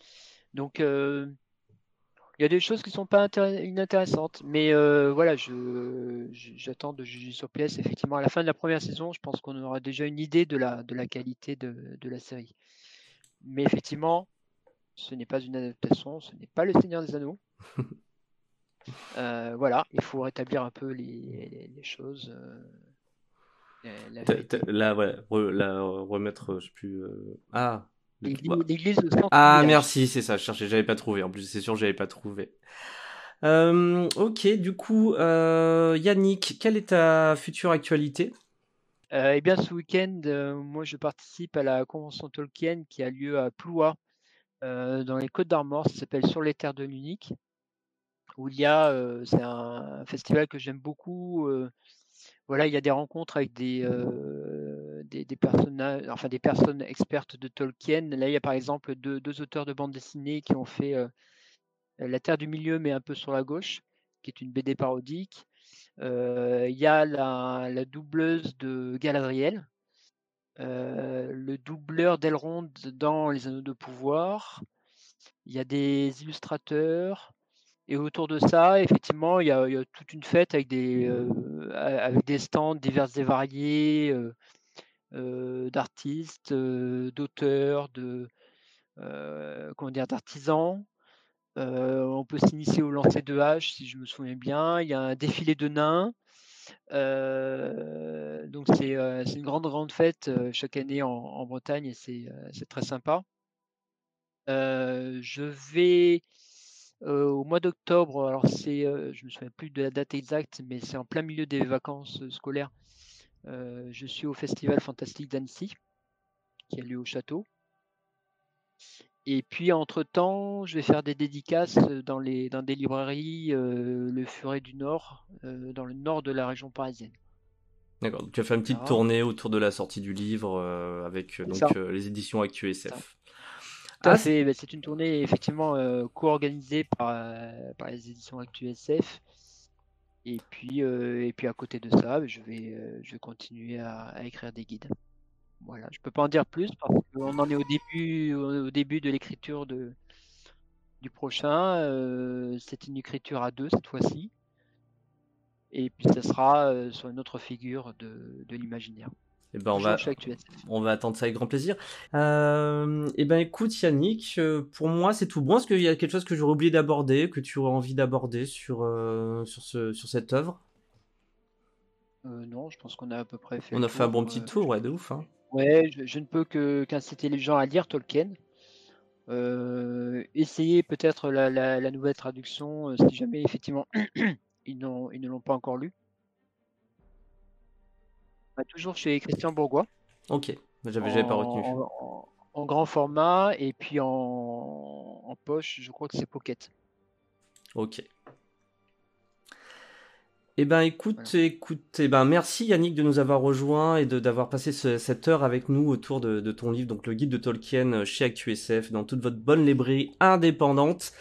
Donc, il y a des choses qui sont pas inintéressantes. Mais voilà, je, j'attends de juger sur pièce. Effectivement, à la fin de la première saison, je pense qu'on aura déjà une idée de la, de la qualité de, de la série. Mais effectivement, ce n'est pas une adaptation, ce n'est pas le Seigneur des Anneaux. Euh, voilà, il faut rétablir un peu les, choses. Euh, là, ouais, remettre, je sais plus. Euh, ah, l'église Ah, merci, c'est ça, je cherchais, j'avais pas trouvé. En plus, c'est sûr, j'avais pas trouvé. ok, du coup, Yannick, quelle est ta future actualité? Euh, eh bien, ce week-end, euh, moi, je participe à la convention Tolkien qui a lieu à Ploua, euh, dans les Côtes d'Armor. Ça s'appelle Sur les terres de l'unique. Où il y a, c'est un, festival que j'aime beaucoup. Voilà, il y a des rencontres avec des, personnages, enfin des personnes expertes de Tolkien. Là, il y a par exemple deux, auteurs de bande dessinée qui ont fait La Terre du Milieu, mais un peu sur la gauche, qui est une BD parodique. Il y a la, doubleuse de Galadriel, le doubleur d'Elrond dans Les Anneaux de Pouvoir. Il y a des illustrateurs. Et autour de ça, effectivement, il y a, toute une fête avec des, avec des stands divers et variés d'artistes, d'auteurs, de comment dire, d'artisans. Euh, on peut s'initier au lancer de hache, si je me souviens bien. Il y a un défilé de nains. Euh, donc euh, c'est une grande grande fête chaque année en, Bretagne et c'est très sympa. je vais au mois d'octobre, alors c'est, je me souviens plus de la date exacte, mais c'est en plein milieu des vacances scolaires. je suis au Festival Fantastique d'Annecy, qui a lieu au château. Et puis entre-temps, je vais faire des dédicaces dans, les, dans des librairies, le Furet du Nord, dans le nord de la région parisienne. D'accord, tu as fait une petite tournée autour de la sortie du livre avec donc, les éditions ActuSF. Ah, bah, c'est une tournée effectivement co-organisée par, par les éditions ActuSF. Et puis, et puis à côté de ça, je vais, je vais continuer à écrire des guides. Voilà, je peux pas en dire plus parce qu'on en est au début, au début de l'écriture de, du prochain. Euh, c'est une écriture à deux cette fois-ci. Et puis ça sera euh, sur une autre figure de, de l'imaginaire. Et eh ben on, va, on va attendre ça avec grand plaisir. Euh, et eh ben écoute Yannick, euh, pour moi c'est tout bon. Est-ce qu'il y a quelque chose que j'aurais oublié d'aborder, que tu aurais envie d'aborder sur, sur, ce, sur cette œuvre? Non, je pense qu'on a à peu près fait. On a fait un bon petit tour, ouais, de ouf. Hein. Ouais, je, ne peux que qu'inciter les gens à lire Tolkien. Euh, essayez peut-être la, nouvelle traduction euh, si jamais effectivement ils, ils ne l'ont pas encore lu. Bah, toujours chez Christian Bourgois. Ok, j'avais pas retenu. En, grand format et puis en, en poche, je crois que c'est Pocket. Ok. Eh ben écoute, écoute, eh ben merci Yannick de nous avoir rejoints et de d'avoir passé cette heure avec nous autour de, ton livre, donc le guide de Tolkien chez ActuSF, dans toute votre bonne librairie indépendante.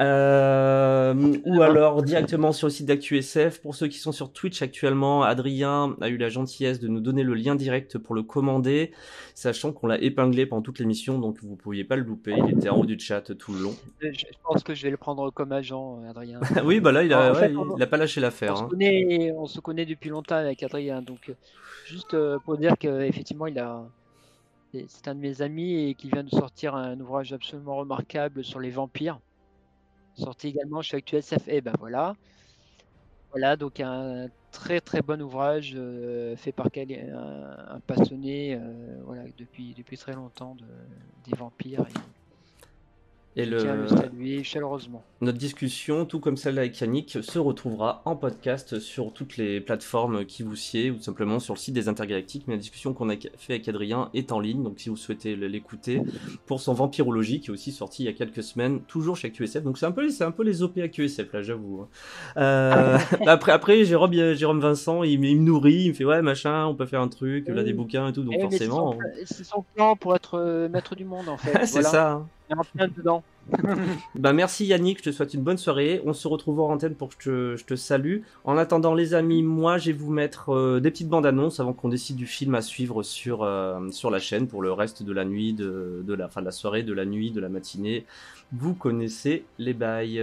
Euh, ou alors directement sur le site d'ActuSF. Pour ceux qui sont sur Twitch actuellement, Adrien a eu la gentillesse de nous donner le lien direct pour le commander, sachant qu'on l'a épinglé pendant toute l'émission, donc vous ne pouviez pas le louper. Il était en haut du chat tout le long. Je pense que je vais le prendre comme agent, Adrien. oui, bah là, il a, pas lâché l'affaire. On, se connaît depuis longtemps avec Adrien, donc juste euh, pour dire qu'effectivement, il a C'est un de mes amis et qui vient de sortir un ouvrage absolument remarquable sur les vampires. Sorti également chez ActuSF. Et eh ben voilà. Voilà, donc un très très bon ouvrage euh, fait par un, un passionné euh, voilà, depuis, très longtemps de, des vampires. Le... chaleureusement. Notre discussion, tout comme celle avec Yannick, se retrouvera en podcast sur toutes les plateformes qui vous sied ou simplement sur le site des Intergalactiques. Mais la discussion qu'on a fait avec Adrien est en ligne, donc si vous souhaitez l'écouter, pour son Vampirologie qui est aussi sorti il y a quelques semaines, toujours chez ActuSF. Donc c'est un peu, c'est un peu les OP ActuSF là, j'avoue. Hein. Euh, après, après Jérôme, Jérôme Vincent, il, me nourrit, il me fait ouais machin, on peut faire un truc, il a des bouquins et tout, donc eh forcément. C'est son, plan pour être euh, maître du monde en fait. c'est ça. Bah merci Yannick, je te souhaite une bonne soirée. On se retrouve en antenne pour que je te, salue. En attendant les amis, moi je vais vous mettre euh, des petites bandes annonces avant qu'on décide du film à suivre sur, euh, la chaîne pour le reste de la nuit, de la soirée, de la nuit, de la matinée. Vous connaissez les bails.